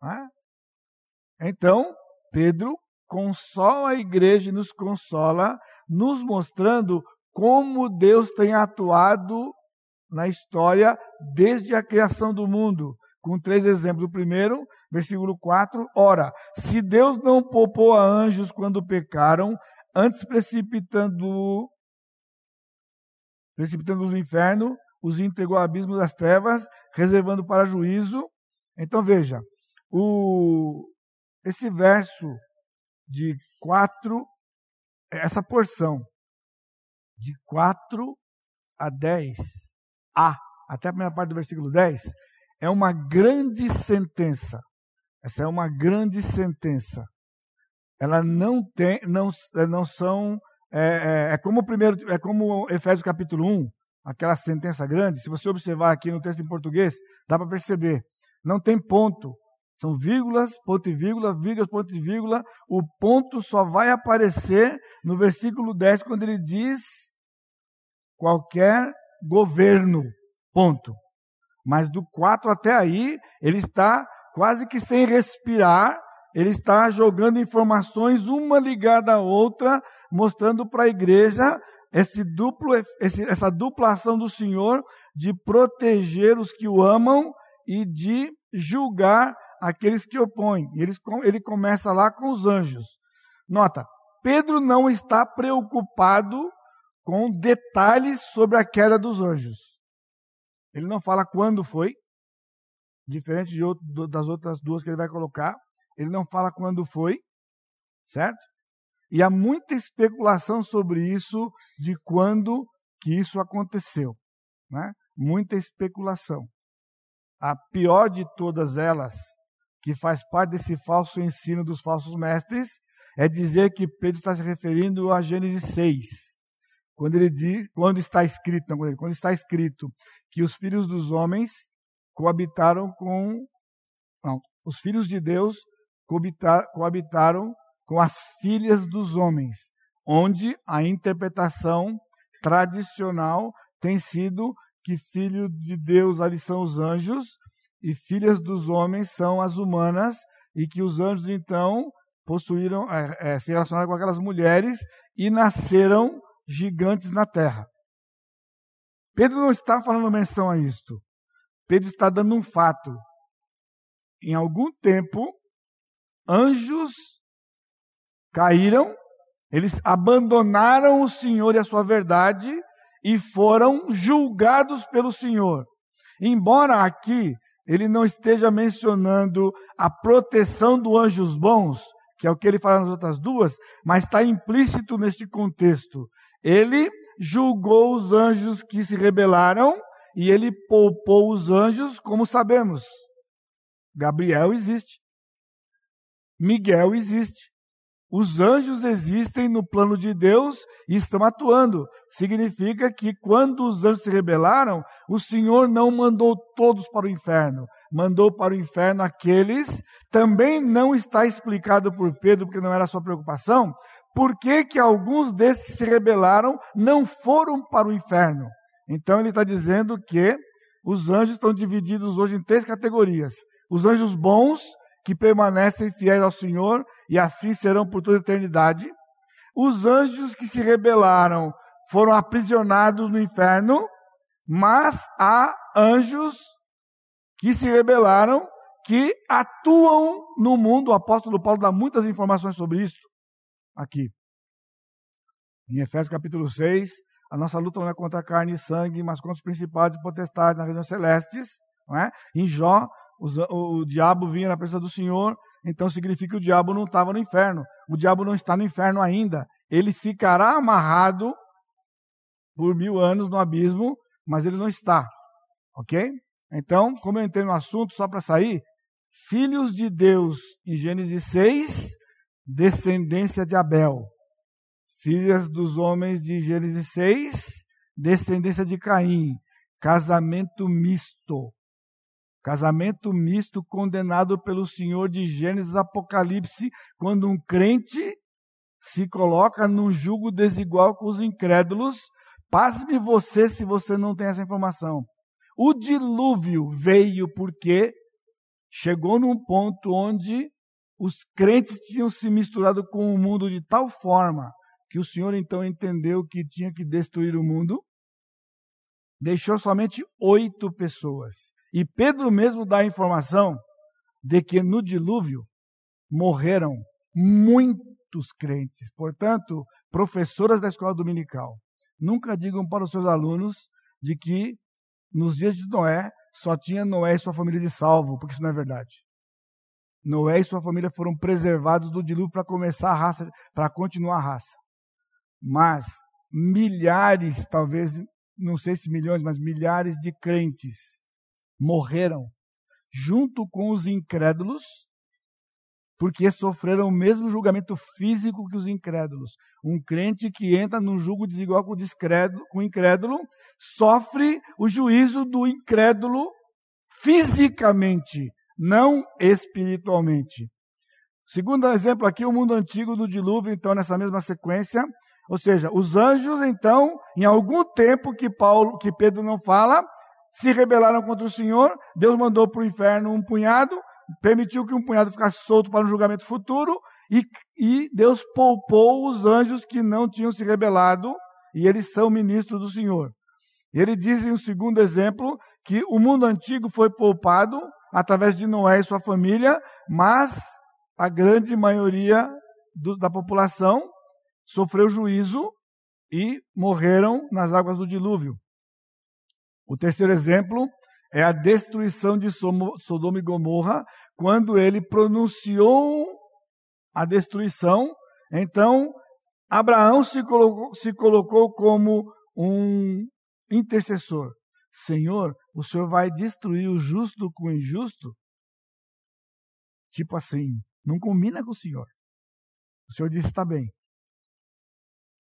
É? Então, Pedro consola a igreja e nos consola, nos mostrando como Deus tem atuado na história desde a criação do mundo, com três exemplos. O primeiro, versículo 4, ora, se Deus não poupou a anjos quando pecaram, antes precipitando precipitando no inferno, os entregou ao abismo das trevas, reservando para juízo. Então veja, o, esse verso de 4, essa porção de 4 a 10, a, até a primeira parte do versículo 10, é uma grande sentença. Essa é uma grande sentença. Ela não tem, não, não são, é, é, é como o primeiro, é como Efésios capítulo 1, aquela sentença grande. Se você observar aqui no texto em português, dá para perceber. Não tem ponto. São vírgulas, ponto e vírgula, vírgulas, ponto e vírgula. O ponto só vai aparecer no versículo 10, quando ele diz qualquer governo. Ponto. Mas do 4 até aí, ele está quase que sem respirar, ele está jogando informações uma ligada à outra, mostrando para a igreja esse duplo, esse, essa dupla ação do Senhor de proteger os que o amam e de julgar aqueles que opõem. Ele, ele começa lá com os anjos. Nota, Pedro não está preocupado com detalhes sobre a queda dos anjos. Ele não fala quando foi, diferente de outro, das outras duas que ele vai colocar. Ele não fala quando foi, certo? E há muita especulação sobre isso, de quando que isso aconteceu. Né? Muita especulação. A pior de todas elas, que faz parte desse falso ensino dos falsos mestres, é dizer que Pedro está se referindo a Gênesis 6 quando ele diz, quando está escrito, não, quando está escrito que os filhos dos homens coabitaram com não, os filhos de Deus coabitaram com as filhas dos homens, onde a interpretação tradicional tem sido que filho de Deus ali são os anjos e filhas dos homens são as humanas e que os anjos então possuíram é, é, se relacionaram com aquelas mulheres e nasceram gigantes na terra. Pedro não está falando menção a isto. Pedro está dando um fato. Em algum tempo, anjos caíram, eles abandonaram o Senhor e a sua verdade e foram julgados pelo Senhor. Embora aqui ele não esteja mencionando a proteção dos anjos bons, que é o que ele fala nas outras duas, mas está implícito neste contexto ele julgou os anjos que se rebelaram e ele poupou os anjos, como sabemos. Gabriel existe. Miguel existe. Os anjos existem no plano de Deus e estão atuando. Significa que quando os anjos se rebelaram, o Senhor não mandou todos para o inferno, mandou para o inferno aqueles. Também não está explicado por Pedro, porque não era a sua preocupação, por que, que alguns desses que se rebelaram não foram para o inferno. Então ele está dizendo que os anjos estão divididos hoje em três categorias: os anjos bons, que permanecem fiéis ao Senhor e assim serão por toda a eternidade. Os anjos que se rebelaram foram aprisionados no inferno, mas há anjos que se rebelaram que atuam no mundo. O apóstolo Paulo dá muitas informações sobre isso aqui. Em Efésios capítulo 6, a nossa luta não é contra carne e sangue, mas contra os principados e potestades nas regiões celestes. Não é? Em Jó, o, o diabo vinha na presença do Senhor, então significa que o diabo não estava no inferno. O diabo não está no inferno ainda. Ele ficará amarrado por mil anos no abismo, mas ele não está. Ok? Então, como eu entrei no assunto, só para sair, filhos de Deus em Gênesis 6, descendência de Abel. Filhas dos homens de Gênesis 6, descendência de Caim. Casamento misto. Casamento misto condenado pelo Senhor de Gênesis Apocalipse, quando um crente se coloca num jugo desigual com os incrédulos. Pasme você se você não tem essa informação. O dilúvio veio porque chegou num ponto onde os crentes tinham se misturado com o mundo de tal forma que o Senhor então entendeu que tinha que destruir o mundo, deixou somente oito pessoas. E Pedro mesmo dá a informação de que no dilúvio morreram muitos crentes. Portanto, professoras da escola dominical, nunca digam para os seus alunos de que nos dias de Noé só tinha Noé e sua família de salvo, porque isso não é verdade. Noé e sua família foram preservados do dilúvio para começar a raça, para continuar a raça. Mas milhares, talvez, não sei se milhões, mas milhares de crentes morreram junto com os incrédulos, porque sofreram o mesmo julgamento físico que os incrédulos. Um crente que entra num julgo desigual com o, incrédulo sofre o juízo do incrédulo fisicamente, não espiritualmente. Segundo exemplo aqui, o mundo antigo do dilúvio, então, nessa mesma sequência. Ou seja, os anjos, então, em algum tempo que Paulo, que Pedro não fala, se rebelaram contra o Senhor, Deus mandou para o inferno um punhado, permitiu que um punhado ficasse solto para um julgamento futuro, e, e Deus poupou os anjos que não tinham se rebelado, e eles são ministros do Senhor. Ele diz em um segundo exemplo que o mundo antigo foi poupado através de Noé e sua família, mas a grande maioria do, da população sofreu juízo e morreram nas águas do dilúvio. O terceiro exemplo é a destruição de Sodoma e Gomorra, quando ele pronunciou a destruição. Então, Abraão se colocou, se colocou como um intercessor. Senhor, o Senhor vai destruir o justo com o injusto? Tipo assim, não combina com o Senhor. O Senhor disse: está bem.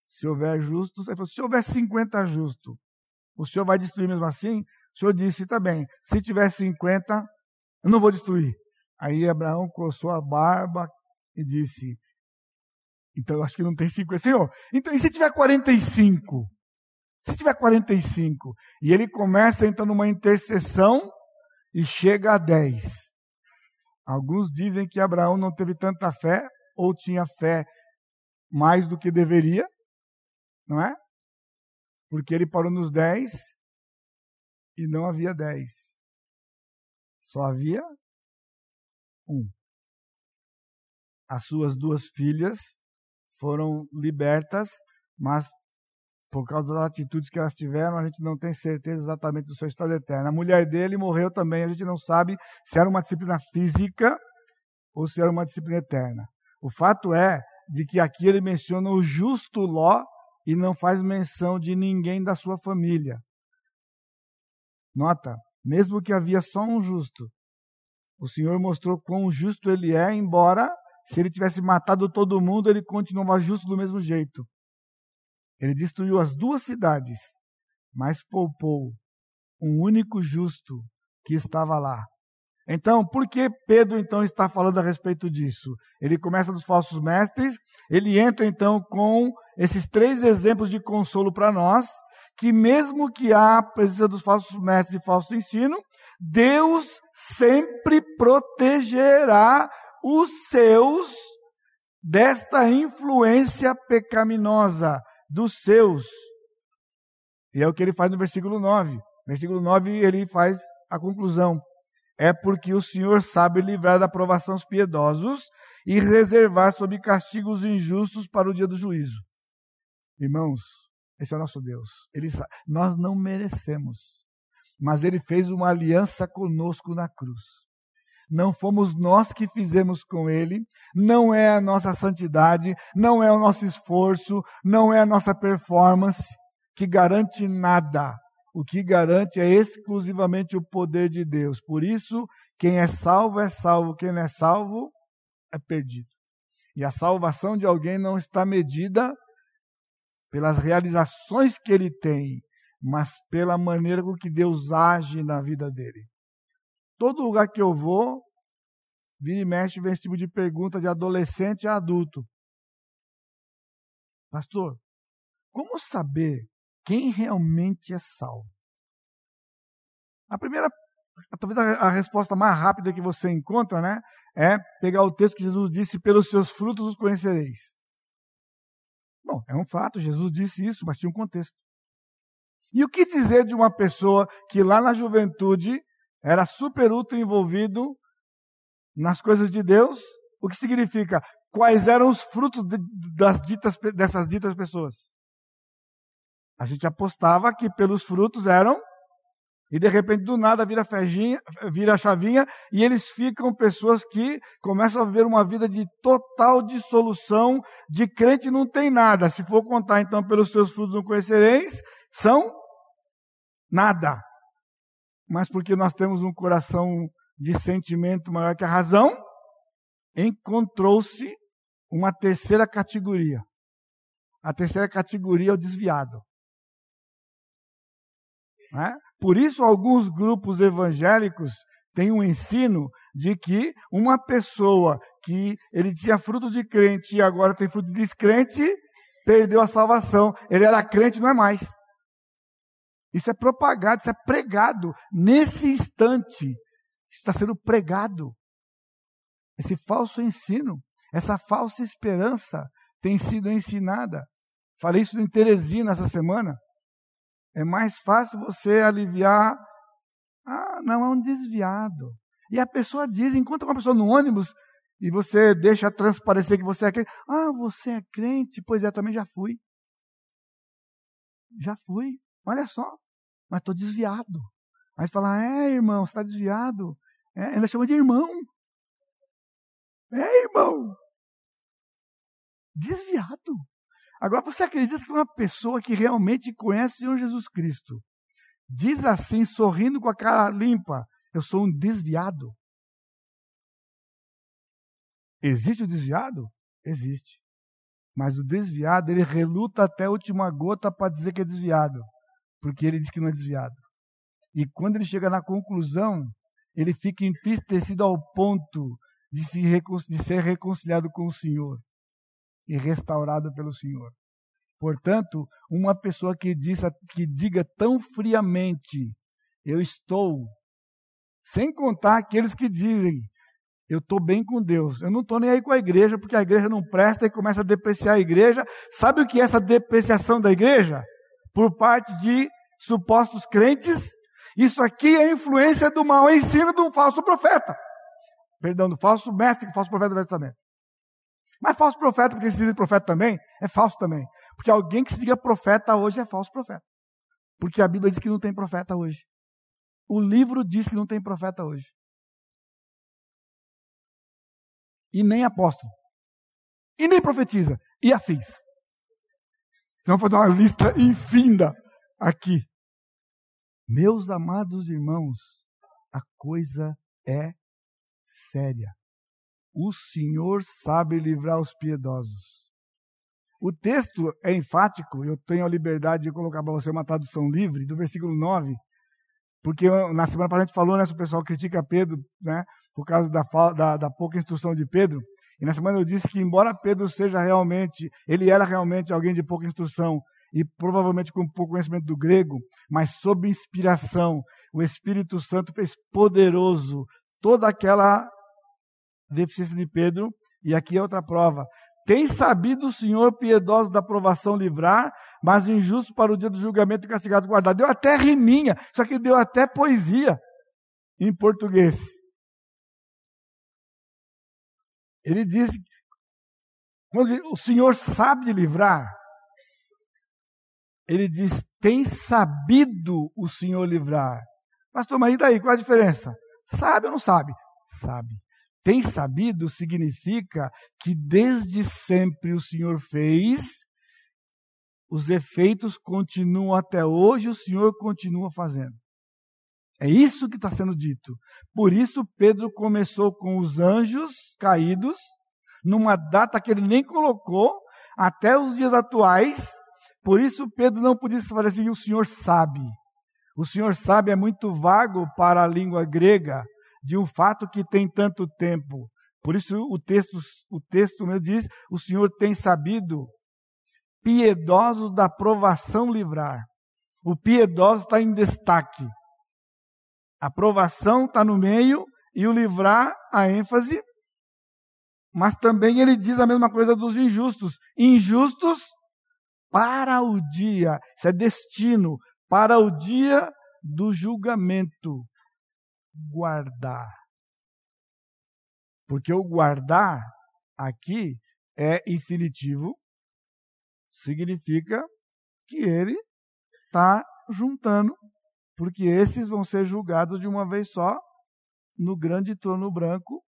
Se houver justos, ele falou: se houver 50 justos, o Senhor vai destruir mesmo assim? O Senhor disse: tá bem, se tiver 50, eu não vou destruir. Aí Abraão coçou a barba e disse: então eu acho que não tem 50. Senhor, então e se tiver 45? Se tiver 45? E ele começa então numa intercessão e chega a 10. Alguns dizem que Abraão não teve tanta fé, ou tinha fé mais do que deveria, não é? Porque ele parou nos 10 e não havia 10. Só havia um. As suas duas filhas foram libertas, mas por causa das atitudes que elas tiveram, a gente não tem certeza exatamente do seu estado eterno. A mulher dele morreu também, a gente não sabe se era uma disciplina física ou se era uma disciplina eterna. O fato é de que aqui ele menciona o justo Ló e não faz menção de ninguém da sua família. Nota, mesmo que havia só um justo, o Senhor mostrou quão justo ele é, embora se ele tivesse matado todo mundo, ele continuava justo do mesmo jeito. Ele destruiu as duas cidades, mas poupou um único justo que estava lá. Então, por que Pedro então está falando a respeito disso? Ele começa dos falsos mestres, ele entra então com esses três exemplos de consolo para nós, que mesmo que há a presença dos falsos mestres e falso ensino, Deus sempre protegerá os seus desta influência pecaminosa dos seus. E é o que ele faz no versículo 9. Versículo 9 ele faz a conclusão. É porque o Senhor sabe livrar da provação os piedosos e reservar sob castigos injustos para o dia do juízo. Irmãos, esse é o nosso Deus. Ele sabe. Nós não merecemos, mas ele fez uma aliança conosco na cruz. Não fomos nós que fizemos com ele, não é a nossa santidade, não é o nosso esforço, não é a nossa performance que garante nada. O que garante é exclusivamente o poder de Deus. Por isso, quem é salvo é salvo, quem não é salvo é perdido. E a salvação de alguém não está medida pelas realizações que ele tem, mas pela maneira com que Deus age na vida dele. Todo lugar que eu vou, vira e mexe, vem esse tipo de pergunta de adolescente a adulto. Pastor, como saber quem realmente é salvo? A primeira, talvez a, a, resposta mais rápida que você encontra, né, é pegar o texto que Jesus disse: pelos seus frutos os conhecereis. Bom, é um fato, Jesus disse isso, mas tinha um contexto. E o que dizer de uma pessoa que lá na juventude era super ultra envolvido nas coisas de Deus, o que significa quais eram os frutos de, das ditas, dessas ditas pessoas. A gente apostava que pelos frutos eram, e de repente do nada vira fejinha, vira a chavinha, e eles ficam pessoas que começam a viver uma vida de total dissolução, de crente não tem nada. Se for contar então pelos seus frutos não conhecereis, são nada mas porque nós temos um coração de sentimento maior que a razão, encontrou-se uma terceira categoria. A terceira categoria é o desviado. É? Por isso, alguns grupos evangélicos têm um ensino de que uma pessoa que ele tinha fruto de crente e agora tem fruto de descrente, perdeu a salvação. Ele era crente, não é mais. Isso é propagado, isso é pregado. Nesse instante, está sendo pregado. Esse falso ensino, essa falsa esperança tem sido ensinada. Falei isso em Teresina essa semana. É mais fácil você aliviar. Ah, não, é um desviado. E a pessoa diz, enquanto uma pessoa no ônibus e você deixa transparecer que você é crente. Ah, você é crente? Pois é, também já fui. Já fui. Olha só, mas estou desviado. Aí você fala, é irmão, você está desviado. É, chama de irmão. É irmão. Desviado. Agora, você acredita que uma pessoa que realmente conhece o Senhor Jesus Cristo diz assim, sorrindo com a cara limpa: Eu sou um desviado? Existe o desviado? Existe. Mas o desviado, ele reluta até a última gota para dizer que é desviado porque ele diz que não é desviado. E quando ele chega na conclusão, ele fica entristecido ao ponto de, se de ser reconciliado com o Senhor e restaurado pelo Senhor. Portanto, uma pessoa que, diz, que diga tão friamente, eu estou, sem contar aqueles que dizem, eu estou bem com Deus, eu não estou nem aí com a igreja, porque a igreja não presta e começa a depreciar a igreja. Sabe o que é essa depreciação da igreja? por parte de supostos crentes. Isso aqui é influência do mau ensino de um falso profeta. Perdão, do falso mestre, falso profeta do Velho Testamento. Mas falso profeta, porque se diz profeta também, é falso também. Porque alguém que se diga profeta hoje é falso profeta. Porque a Bíblia diz que não tem profeta hoje. O livro diz que não tem profeta hoje. E nem apóstolo. E nem profetiza. E afins. Então, fazer uma lista infinda aqui. Meus amados irmãos, a coisa é séria. O Senhor sabe livrar os piedosos. O texto é enfático, eu tenho a liberdade de colocar para você uma tradução livre, do versículo 9, porque na semana passada a gente falou, né, se o pessoal critica Pedro, né, por causa da, da, da pouca instrução de Pedro, e na semana eu disse que, embora Pedro seja realmente, ele era realmente alguém de pouca instrução, e provavelmente com pouco conhecimento do grego, mas sob inspiração, o Espírito Santo fez poderoso toda aquela deficiência de Pedro, e aqui é outra prova. Tem sabido o Senhor piedoso da provação livrar, mas injusto para o dia do julgamento e castigado guardar. Deu até riminha, só que deu até poesia em português. Ele diz, quando o Senhor sabe livrar, ele diz, tem sabido o Senhor livrar. Pastor, mas e daí? Qual a diferença? Sabe ou não sabe? Sabe. Tem sabido significa que desde sempre o Senhor fez, os efeitos continuam até hoje, o Senhor continua fazendo. É isso que está sendo dito. Por isso, Pedro começou com os anjos caídos, numa data que ele nem colocou, até os dias atuais. Por isso, Pedro não podia se falar assim: o Senhor sabe. O Senhor sabe é muito vago para a língua grega de um fato que tem tanto tempo. Por isso o texto, o texto meu diz: o Senhor tem sabido piedosos da provação livrar. O piedoso está em destaque. A provação está no meio e o livrar a ênfase. Mas também ele diz a mesma coisa dos injustos. Injustos para o dia, isso é destino, para o dia do julgamento. Guardar. Porque o guardar aqui é infinitivo, significa que ele está juntando porque esses vão ser julgados de uma vez só no grande trono branco,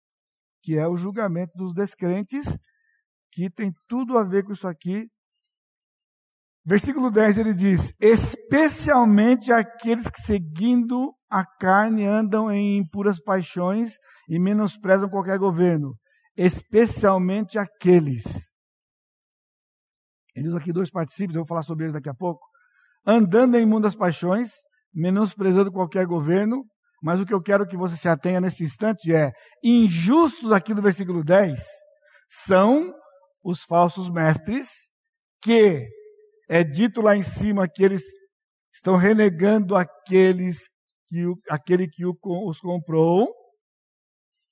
que é o julgamento dos descrentes, que tem tudo a ver com isso aqui. Versículo 10 ele diz: Especialmente aqueles que seguindo a carne andam em impuras paixões e menosprezam qualquer governo. Especialmente aqueles. Ele usa aqui dois particípios, eu vou falar sobre eles daqui a pouco. Andando em imundas paixões, menosprezando qualquer governo, mas o que eu quero que você se atenha nesse instante é: injustos aqui no versículo 10 são os falsos mestres, que é dito lá em cima que eles estão renegando aqueles que o, aquele que os comprou,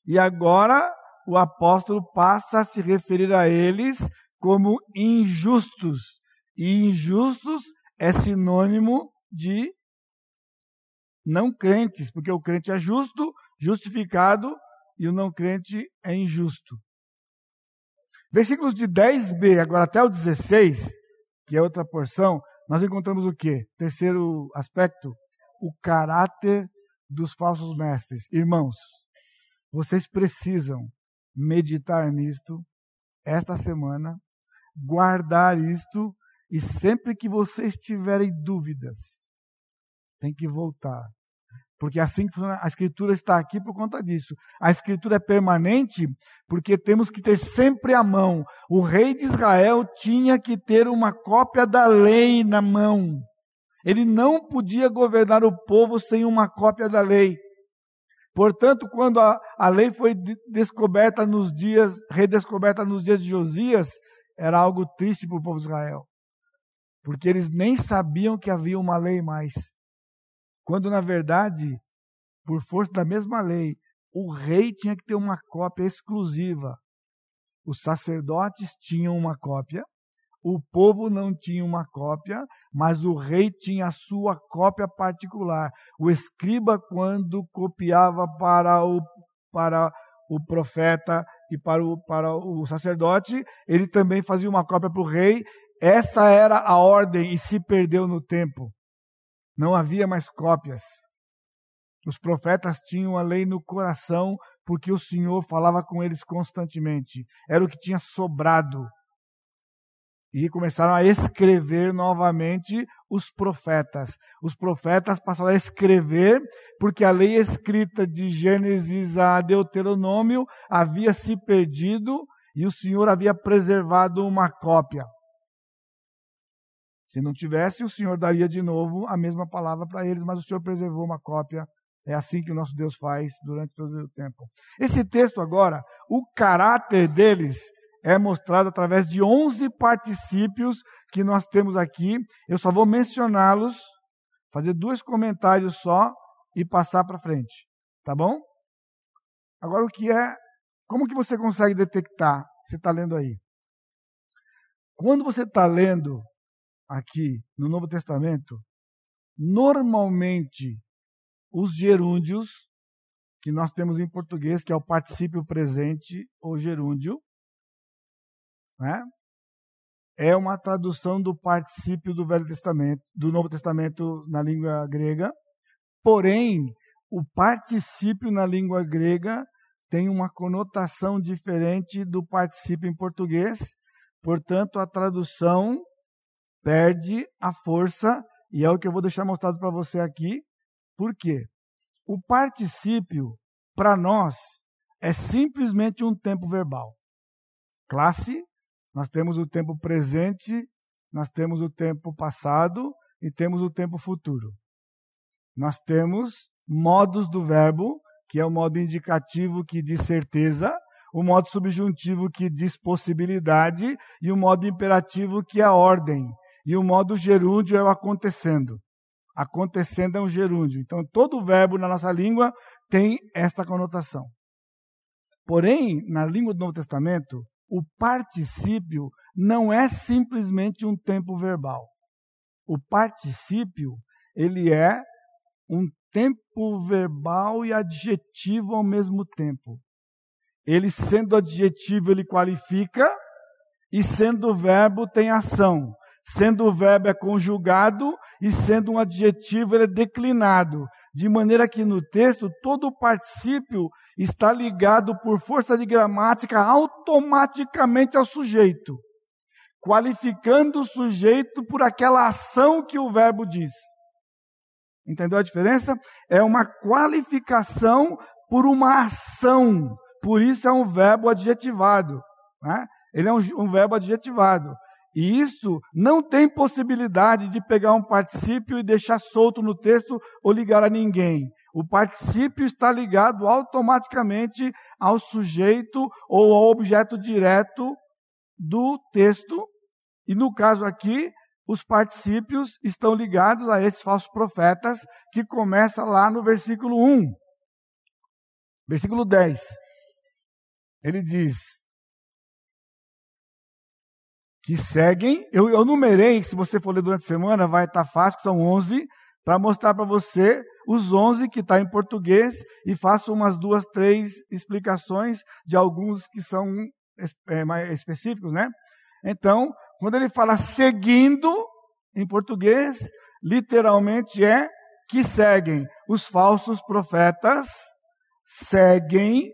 e agora o apóstolo passa a se referir a eles como injustos. E injustos é sinônimo de não crentes, porque o crente é justo, justificado, e o não crente é injusto. Versículos de 10b agora até o 16, que é outra porção, nós encontramos o quê? Terceiro aspecto, o caráter dos falsos mestres. Irmãos, vocês precisam meditar nisto esta semana, guardar isto e sempre que vocês tiverem dúvidas, tem que voltar porque assim que funciona, a Escritura está aqui por conta disso. A Escritura é permanente porque temos que ter sempre a mão. O rei de Israel tinha que ter uma cópia da lei na mão. Ele não podia governar o povo sem uma cópia da lei. Portanto, quando a, a lei foi descoberta nos dias, redescoberta nos dias de Josias, era algo triste para o povo de Israel. Porque eles nem sabiam que havia uma lei mais. Quando, na verdade, por força da mesma lei, o rei tinha que ter uma cópia exclusiva. Os sacerdotes tinham uma cópia, o povo não tinha uma cópia, mas o rei tinha a sua cópia particular. O escriba, quando copiava para o, para o profeta e para o, para o sacerdote, ele também fazia uma cópia para o rei. Essa era a ordem e se perdeu no tempo. Não havia mais cópias. Os profetas tinham a lei no coração porque o Senhor falava com eles constantemente. Era o que tinha sobrado. E começaram a escrever novamente os profetas. Os profetas passaram a escrever, porque a lei escrita de Gênesis a Deuteronômio havia se perdido e o Senhor havia preservado uma cópia. Se não tivesse, o Senhor daria de novo a mesma palavra para eles, mas o Senhor preservou uma cópia. É assim que o nosso Deus faz durante todo o tempo. Esse texto agora, o caráter deles é mostrado através de 11 particípios que nós temos aqui. Eu só vou mencioná-los, fazer dois comentários só e passar para frente. Tá bom? Agora o que é, como que você consegue detectar? Você está lendo aí. Quando você está lendo aqui no Novo Testamento, normalmente os gerúndios, que nós temos em português, que é o particípio presente ou gerúndio, né? é uma tradução do particípio do Velho Testamento, do Novo Testamento na língua grega. Porém, o particípio na língua grega tem uma conotação diferente do particípio em português. Portanto, a tradução perde a força e é o que eu vou deixar mostrado para você aqui. Por quê? O particípio, para nós, é simplesmente um tempo verbal. Classe nós temos o tempo presente, nós temos o tempo passado e temos o tempo futuro. Nós temos modos do verbo, que é o modo indicativo que diz certeza, o modo subjuntivo que diz possibilidade e o modo imperativo que é a ordem. E o modo gerúndio é o acontecendo. Acontecendo é um gerúndio. Então todo verbo na nossa língua tem esta conotação. Porém, na língua do Novo Testamento, o particípio não é simplesmente um tempo verbal. O particípio, ele é um tempo verbal e adjetivo ao mesmo tempo. Ele sendo adjetivo, ele qualifica, e sendo verbo, tem ação. Sendo o verbo é conjugado e sendo um adjetivo, ele é declinado. De maneira que no texto todo o particípio está ligado por força de gramática automaticamente ao sujeito, qualificando o sujeito por aquela ação que o verbo diz. Entendeu a diferença? É uma qualificação por uma ação. Por isso é um verbo adjetivado. Né? Ele é um, um verbo adjetivado. E isso não tem possibilidade de pegar um particípio e deixar solto no texto ou ligar a ninguém. O particípio está ligado automaticamente ao sujeito ou ao objeto direto do texto. E no caso aqui, os particípios estão ligados a esses falsos profetas, que começa lá no versículo 1. Versículo 10. Ele diz: que seguem, eu, eu numerei, se você for ler durante a semana, vai estar fácil, que são 11, para mostrar para você os 11 que está em português e faço umas duas, três explicações de alguns que são é, mais específicos, né? Então, quando ele fala seguindo, em português, literalmente é que seguem. Os falsos profetas seguem,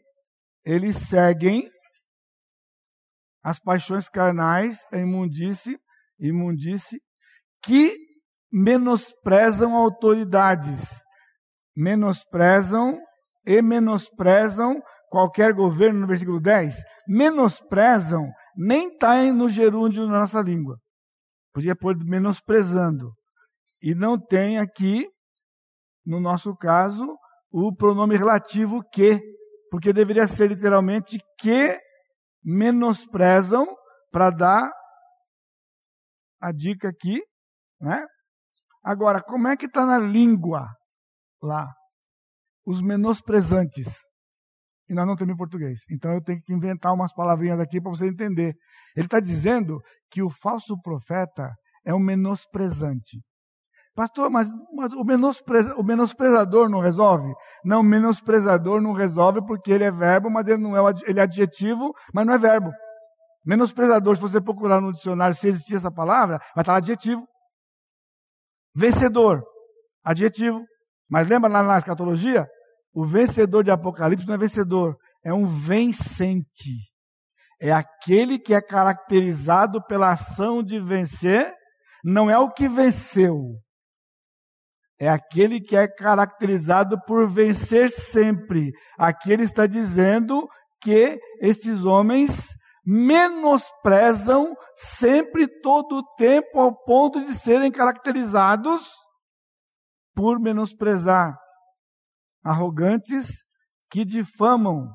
eles seguem as paixões carnais, a imundice, imundice, que menosprezam autoridades menosprezam e menosprezam qualquer governo, no versículo 10, menosprezam, nem está no gerúndio na nossa língua. Podia pôr menosprezando. E não tem aqui, no nosso caso, o pronome relativo que, porque deveria ser literalmente que menosprezam, para dar a dica aqui, né? Agora, como é que está na língua? lá. Os menosprezantes. E nós não temos em português. Então eu tenho que inventar umas palavrinhas aqui para você entender. Ele está dizendo que o falso profeta é um menosprezante. Pastor, mas, mas o, menospreza, o, menosprezador não resolve? Não, o menosprezador não resolve porque ele é verbo, mas ele não é, ele é adjetivo, mas não é verbo. Menosprezador, se você procurar no dicionário se existir essa palavra, vai estar adjetivo. Vencedor, adjetivo. Mas lembra lá na escatologia? O vencedor de Apocalipse não é vencedor, é um vencente. é aquele que é caracterizado pela ação de vencer, não é o que venceu, é aquele que é caracterizado por vencer sempre. Aqui ele está dizendo que esses homens menosprezam sempre todo o tempo ao ponto de serem caracterizados por menosprezar. Arrogantes que difamam.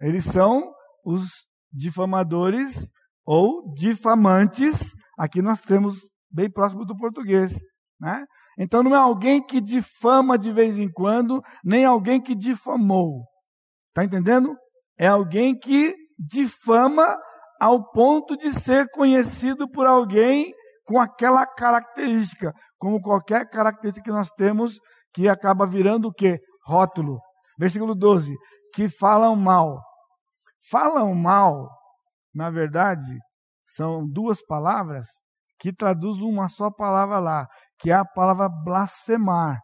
Eles são os difamadores ou difamantes. Aqui nós temos bem próximo do português, né? Então não é alguém que difama de vez em quando, nem alguém que difamou. Está entendendo? É alguém que difama ao ponto de ser conhecido por alguém com aquela característica, como qualquer característica que nós temos, que acaba virando o quê? Rótulo. Versículo 12. Que falam mal. Falam mal, na verdade, são duas palavras que traduzem uma só palavra lá, que é a palavra blasfemar.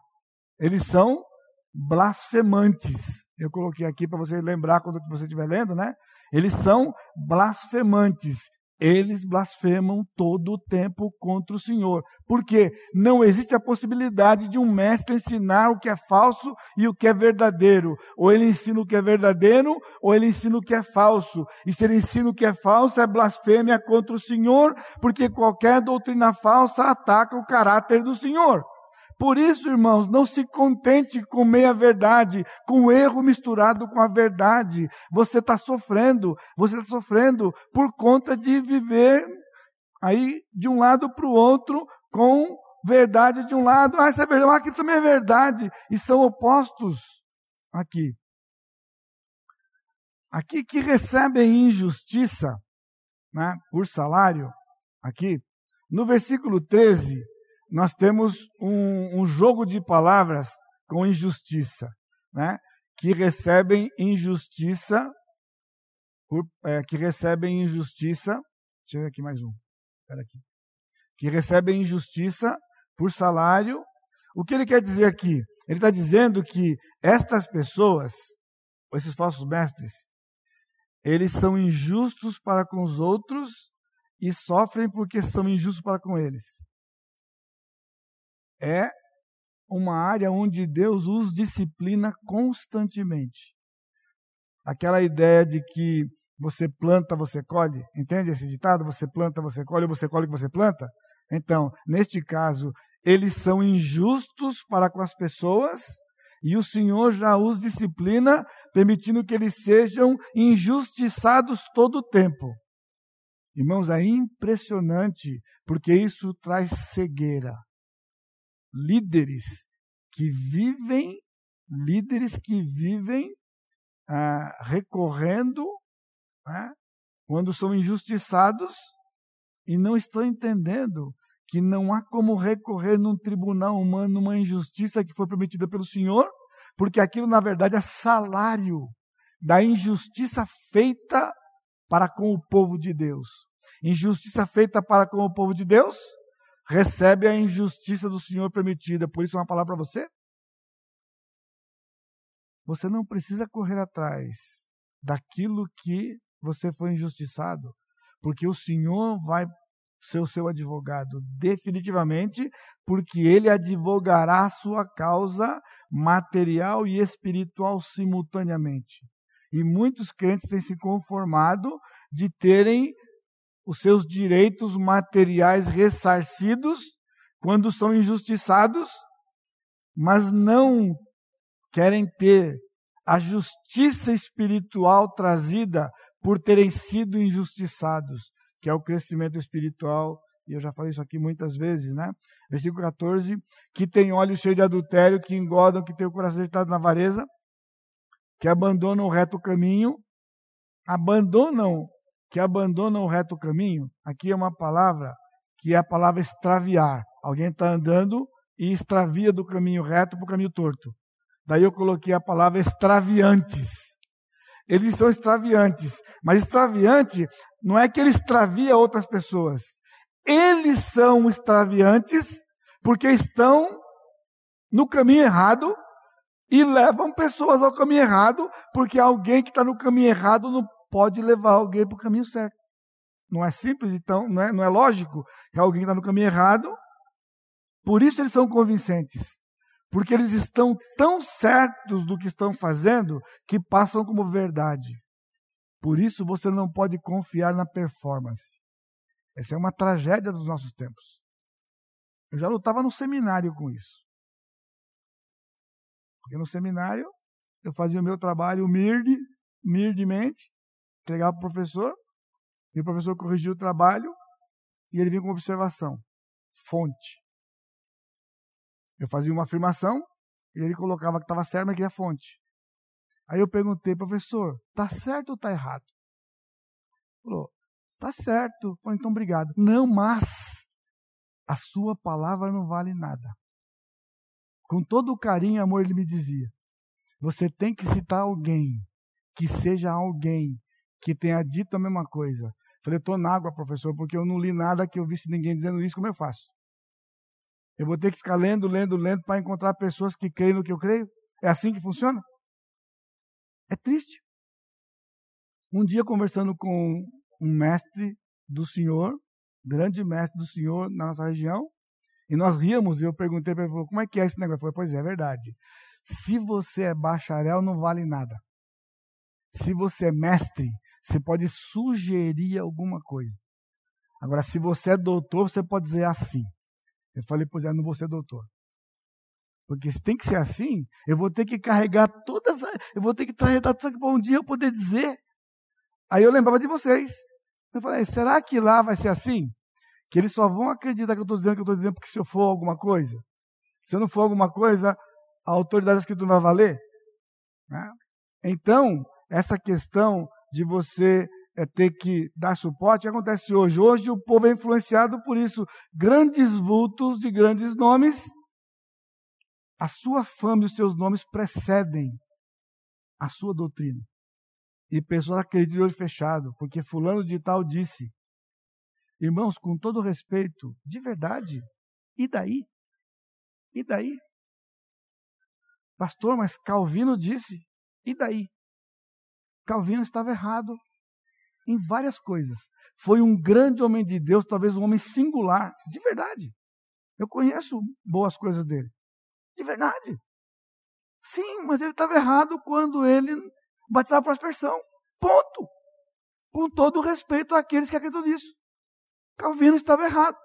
Eles são blasfemantes. Eu coloquei aqui para você lembrar quando você estiver lendo, né? Eles são blasfemantes. Eles blasfemam todo o tempo contra o Senhor. Porque não existe a possibilidade de um mestre ensinar o que é falso e o que é verdadeiro. Ou ele ensina o que é verdadeiro, ou ele ensina o que é falso. E se ele ensina o que é falso, é blasfêmia contra o Senhor, porque qualquer doutrina falsa ataca o caráter do Senhor. Por isso, irmãos, não se contente com meia verdade, com erro misturado com a verdade. Você está sofrendo, você está sofrendo por conta de viver aí de um lado para o outro com verdade de um lado. Ah, isso é verdade, aqui também é verdade. E são opostos aqui. Aqui que recebem injustiça né, por salário, aqui, no versículo 13, nós temos um, um jogo de palavras com injustiça, né? que recebem injustiça, por, é, que recebem injustiça, deixa eu ver aqui mais um, espera aqui, que recebem injustiça por salário. O que ele quer dizer aqui? Ele está dizendo que estas pessoas, esses falsos mestres, eles são injustos para com os outros e sofrem porque são injustos para com eles é uma área onde Deus os disciplina constantemente. Aquela ideia de que você planta, você colhe, entende esse ditado? Você planta, você colhe, ou você colhe, você planta? Então, neste caso, eles são injustos para com as pessoas e o Senhor já os disciplina, permitindo que eles sejam injustiçados todo o tempo. Irmãos, é impressionante, porque isso traz cegueira líderes que vivem, líderes que vivem ah, recorrendo né, quando são injustiçados e não estão entendendo que não há como recorrer num tribunal humano numa injustiça que foi prometida pelo Senhor, porque aquilo na verdade é salário da injustiça feita para com o povo de Deus. Injustiça feita para com o povo de Deus recebe a injustiça do Senhor permitida. Por isso, uma palavra para você. Você não precisa correr atrás daquilo que você foi injustiçado, porque o Senhor vai ser o seu advogado definitivamente, porque ele advogará a sua causa material e espiritual simultaneamente. E muitos crentes têm se conformado de terem os seus direitos materiais ressarcidos quando são injustiçados, mas não querem ter a justiça espiritual trazida por terem sido injustiçados, que é o crescimento espiritual. E eu já falei isso aqui muitas vezes, né? Versículo 14: que tem olhos cheios de adultério, que engodam, que tem o coração agitado na avareza, que abandonam o reto caminho, abandonam que abandonam o reto caminho, aqui é uma palavra que é a palavra extraviar. Alguém está andando e extravia do caminho reto para o caminho torto. Daí eu coloquei a palavra extraviantes. Eles são extraviantes, mas extraviante não é que ele extravia outras pessoas. Eles são extraviantes porque estão no caminho errado e levam pessoas ao caminho errado, porque alguém que está no caminho errado não pode levar alguém para o caminho certo. Não é simples, então, não é, não é lógico que alguém está no caminho errado. Por isso eles são convincentes. Porque eles estão tão certos do que estão fazendo que passam como verdade. Por isso você não pode confiar na performance. Essa é uma tragédia dos nossos tempos. Eu já lutava no seminário com isso. Porque no seminário eu fazia o meu trabalho humilde, humildemente, entregava para o professor, e o professor corrigia o trabalho e ele vinha com uma observação. Fonte. Eu fazia uma afirmação e ele colocava que estava certo, mas que é fonte. Aí eu perguntei, professor, está certo ou está errado? Ele falou, está certo. falei, então obrigado. Não, mas a sua palavra não vale nada. Com todo o carinho e amor, ele me dizia: você tem que citar alguém que seja alguém que tenha dito a mesma coisa. Falei, estou na água, professor, porque eu não li nada que eu visse ninguém dizendo isso, como eu faço? Eu vou ter que ficar lendo, lendo, lendo para encontrar pessoas que creem no que eu creio? É assim que funciona? É triste. Um dia, conversando com um mestre do Senhor, grande mestre do Senhor na nossa região, e nós ríamos, e eu perguntei para ele, como é que é esse negócio? Ele falou, pois é, é verdade. Se você é bacharel, não vale nada. Se você é mestre, você pode sugerir alguma coisa. Agora, se você é doutor, você pode dizer assim. Eu falei, pois é, não vou ser doutor. Porque se tem que ser assim, eu vou ter que carregar todas, eu vou ter que trazer tudo aqui para um dia eu poder dizer. Aí eu lembrava de vocês. Eu falei, será que lá vai ser assim? Que eles só vão acreditar que eu estou dizendo que eu estou dizendo porque se eu for alguma coisa. Se eu não for alguma coisa, a autoridade da escritura vai valer? Né? Então, essa questão de você é, ter que dar suporte acontece hoje. Hoje o povo é influenciado por isso. Grandes vultos de grandes nomes a sua fama e os seus nomes precedem a sua doutrina. E pessoas acreditam de olho fechado, porque fulano de tal disse. Irmãos, com todo respeito, de verdade, e daí? E daí? Pastor, mas Calvino disse, e daí? Calvino estava errado em várias coisas. Foi um grande homem de Deus, talvez um homem singular, de verdade. Eu conheço boas coisas dele. De verdade. Sim, mas ele estava errado quando ele batizava para aspersão. Ponto. Com todo o respeito àqueles que acreditam nisso. Calvino estava errado.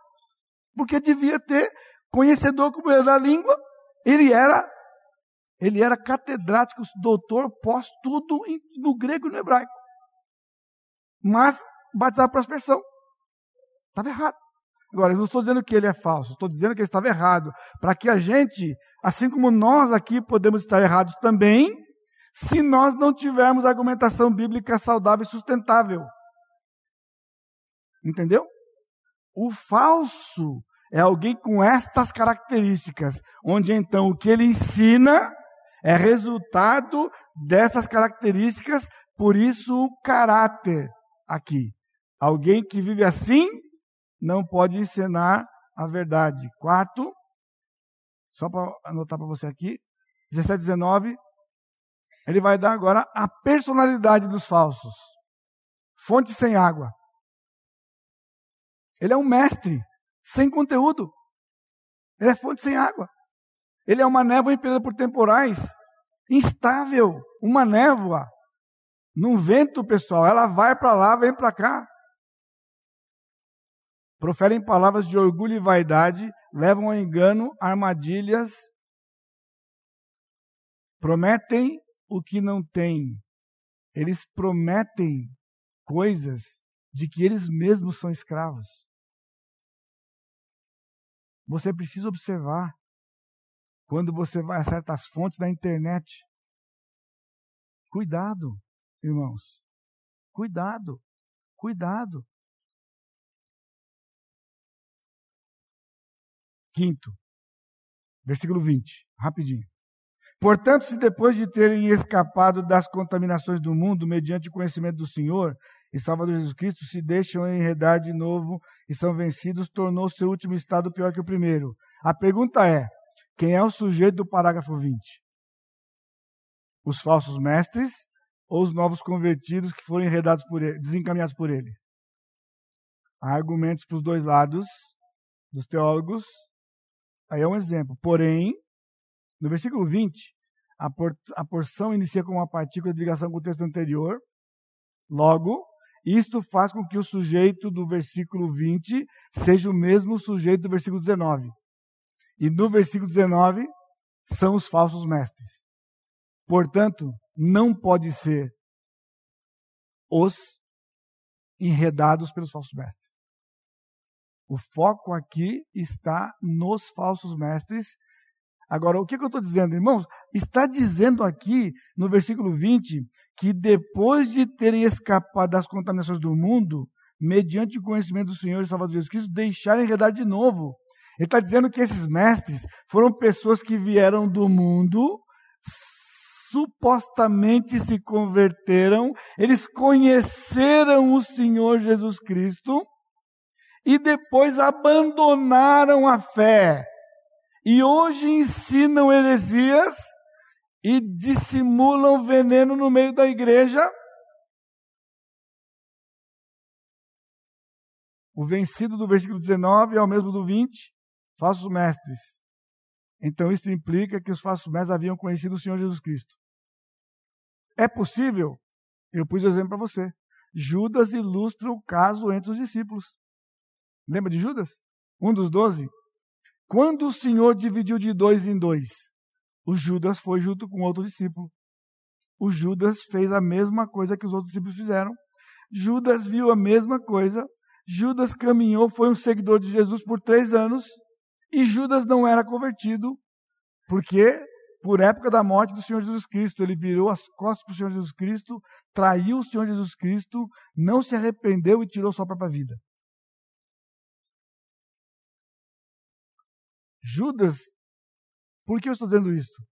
Porque devia ter conhecedor como ele da língua. Ele era ele era catedrático, doutor, pós tudo no grego e no hebraico. Mas batizava para aspersão. Estava errado. Agora, eu não estou dizendo que ele é falso, estou dizendo que ele estava errado. Para que a gente, assim como nós aqui podemos estar errados também, se nós não tivermos argumentação bíblica saudável e sustentável. Entendeu? O falso é alguém com estas características, onde então o que ele ensina é resultado dessas características, por isso o caráter aqui. Alguém que vive assim não pode ensinar a verdade. Quarto, só para anotar para você aqui, 17, 19, ele vai dar agora a personalidade dos falsos. Fonte sem água. Ele é um mestre sem conteúdo. Ele é fonte sem água. Ele é uma névoa impedida por temporais, instável, uma névoa. Num vento, pessoal, ela vai para lá, vem para cá proferem palavras de orgulho e vaidade, levam ao engano, armadilhas, prometem o que não têm. Eles prometem coisas de que eles mesmos são escravos. Você precisa observar quando você vai a certas fontes da internet. Cuidado, irmãos. Cuidado. Cuidado. Quinto, versículo 20, rapidinho. Portanto, se depois de terem escapado das contaminações do mundo, mediante o conhecimento do Senhor e Salvador Jesus Cristo, se deixam enredar de novo e são vencidos, tornou seu último estado pior que o primeiro. A pergunta é: quem é o sujeito do parágrafo 20? Os falsos mestres ou os novos convertidos que foram enredados por ele, desencaminhados por ele. Há argumentos para os dois lados dos teólogos. Aí é um exemplo. Porém, no versículo 20, a, por, a porção inicia com uma partícula de ligação com o texto anterior. Logo, isto faz com que o sujeito do versículo 20 seja o mesmo sujeito do versículo 19. E no versículo 19 são os falsos mestres. Portanto, não pode ser os enredados pelos falsos mestres. O foco aqui está nos falsos mestres. Agora, o que, que eu estou dizendo, irmãos? Está dizendo aqui, no versículo 20, que depois de terem escapado das contaminações do mundo, mediante o conhecimento do Senhor e Salvador Jesus Cristo, deixaram enredar de novo. Ele está dizendo que esses mestres foram pessoas que vieram do mundo, supostamente se converteram, eles conheceram o Senhor Jesus Cristo e depois abandonaram a fé. E hoje ensinam heresias e dissimulam veneno no meio da igreja. O vencido do versículo 19 é o mesmo do 20, falsos mestres. Então isso implica que os falsos mestres haviam conhecido o Senhor Jesus Cristo. É possível? Eu pus o exemplo para você. Judas ilustra o caso entre os discípulos. Lembra de Judas? Um dos doze. Quando o Senhor dividiu de dois em dois, o Judas foi junto com outro discípulo. O Judas fez a mesma coisa que os outros discípulos fizeram. Judas viu a mesma coisa. Judas caminhou, foi um seguidor de Jesus por três anos. E Judas não era convertido, porque por época da morte do Senhor Jesus Cristo, ele virou as costas para o Senhor Jesus Cristo, traiu o Senhor Jesus Cristo, não se arrependeu e tirou sua própria vida. Judas, por que eu estou dizendo isso?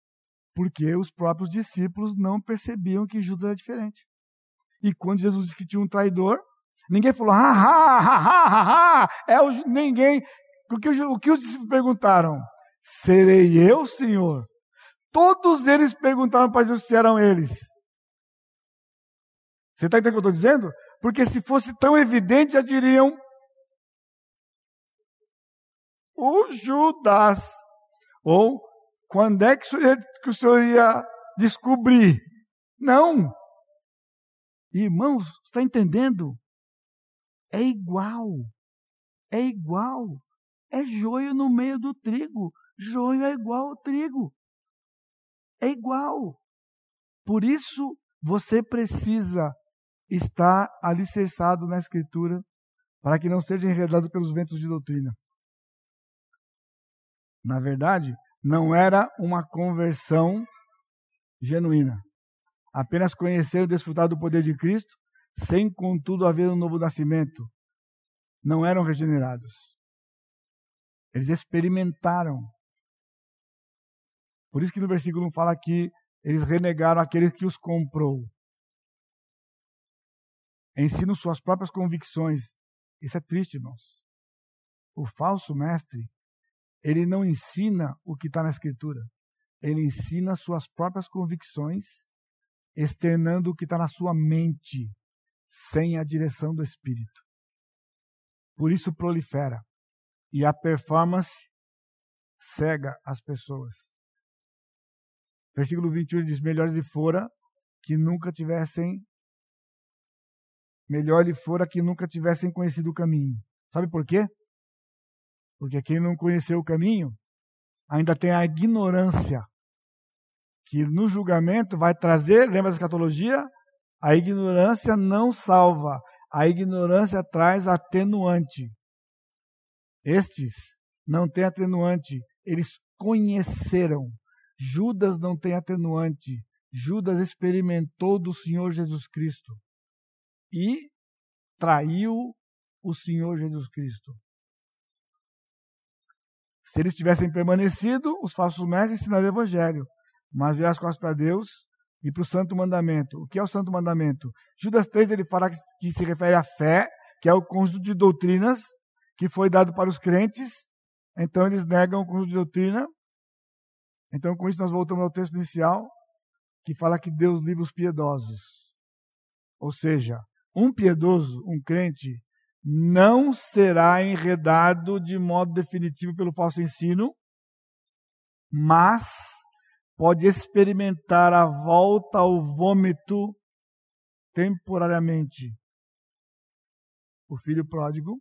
Porque os próprios discípulos não percebiam que Judas era diferente. E quando Jesus disse que tinha um traidor, ninguém falou, ha, ha, ha, ha, ha, é o, ninguém. O que, o que os discípulos perguntaram? Serei eu, Senhor? Todos eles perguntaram para Jesus se eram eles. Você está entendendo o que eu estou dizendo? Porque se fosse tão evidente, já diriam, o Judas. Ou quando é que o senhor ia, que o senhor ia descobrir? Não. Irmãos, está entendendo? É igual. É igual. É joio no meio do trigo. Joio é igual ao trigo. É igual. Por isso, você precisa estar alicerçado na Escritura para que não seja enredado pelos ventos de doutrina. Na verdade, não era uma conversão genuína. Apenas conhecer e desfrutar do poder de Cristo, sem contudo haver um novo nascimento. Não eram regenerados. Eles experimentaram. Por isso que no versículo 1 fala que eles renegaram aquele que os comprou. Ensinam suas próprias convicções. Isso é triste, irmãos. O falso mestre ele não ensina o que está na Escritura. Ele ensina suas próprias convicções, externando o que está na sua mente, sem a direção do Espírito. Por isso prolifera. E a performance cega as pessoas. Versículo 21 diz: Melhor lhe fora que nunca tivessem. Melhor lhe fora que nunca tivessem conhecido o caminho. Sabe por quê? Porque quem não conheceu o caminho ainda tem a ignorância, que no julgamento vai trazer, lembra da escatologia? A ignorância não salva, a ignorância traz atenuante. Estes não têm atenuante, eles conheceram. Judas não tem atenuante. Judas experimentou do Senhor Jesus Cristo e traiu o Senhor Jesus Cristo. Se eles tivessem permanecido, os falsos mestres ensinariam o evangelho, mas virar as costas para Deus e para o santo mandamento. O que é o santo mandamento? Judas 3 ele fala que, que se refere à fé, que é o conjunto de doutrinas que foi dado para os crentes. Então eles negam o conjunto de doutrina. Então com isso nós voltamos ao texto inicial, que fala que Deus livra os piedosos. Ou seja, um piedoso, um crente, não será enredado de modo definitivo pelo falso ensino, mas pode experimentar a volta ao vômito temporariamente. O filho pródigo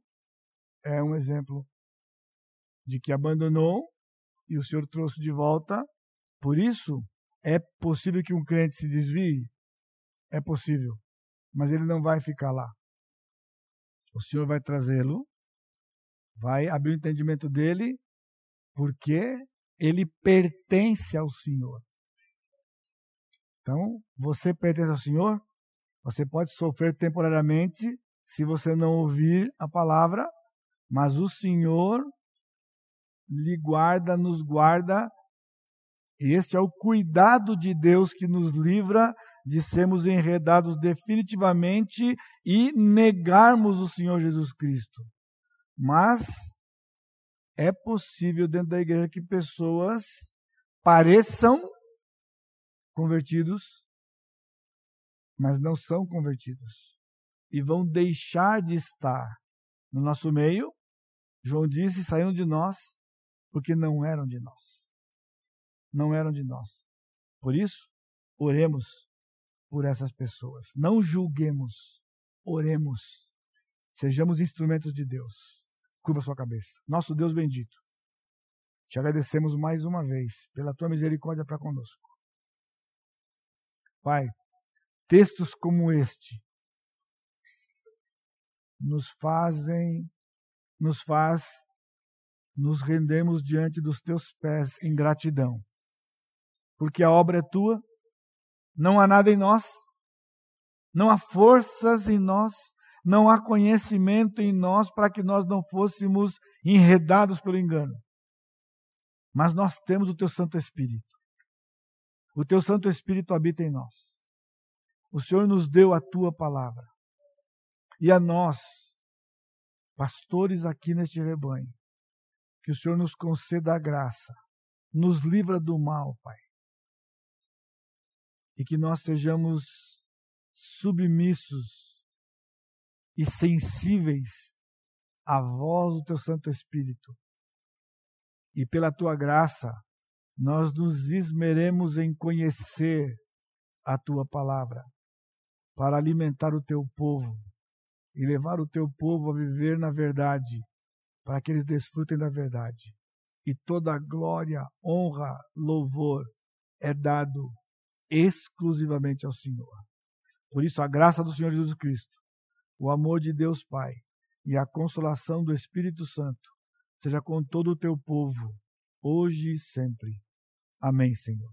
é um exemplo de que abandonou e o Senhor trouxe de volta. Por isso, é possível que um crente se desvie? É possível. Mas ele não vai ficar lá. O Senhor vai trazê-lo, vai abrir o entendimento dele, porque ele pertence ao Senhor. Então, você pertence ao Senhor, você pode sofrer temporariamente se você não ouvir a palavra, mas o Senhor lhe guarda, nos guarda. Este é o cuidado de Deus que nos livra de sermos enredados definitivamente e negarmos o Senhor Jesus Cristo. Mas é possível dentro da igreja que pessoas pareçam convertidos, mas não são convertidos e vão deixar de estar no nosso meio. João disse: saíram de nós porque não eram de nós. Não eram de nós. Por isso, oremos por essas pessoas. Não julguemos, oremos. Sejamos instrumentos de Deus. Curva sua cabeça. Nosso Deus bendito, te agradecemos mais uma vez pela tua misericórdia para conosco. Pai, textos como este nos fazem, nos faz nos rendemos diante dos teus pés em gratidão. Porque a obra é tua, não há nada em nós, não há forças em nós, não há conhecimento em nós para que nós não fôssemos enredados pelo engano. Mas nós temos o teu Santo Espírito. O teu Santo Espírito habita em nós. O Senhor nos deu a tua palavra. E a nós, pastores aqui neste rebanho, que o Senhor nos conceda a graça, nos livra do mal, Pai. E que nós sejamos submissos e sensíveis à voz do Teu Santo Espírito. E pela Tua graça, nós nos esmeremos em conhecer a Tua palavra, para alimentar o Teu povo e levar o Teu povo a viver na verdade para que eles desfrutem da verdade. E toda glória, honra, louvor é dado exclusivamente ao Senhor. Por isso, a graça do Senhor Jesus Cristo, o amor de Deus Pai e a consolação do Espírito Santo seja com todo o teu povo, hoje e sempre. Amém, Senhor.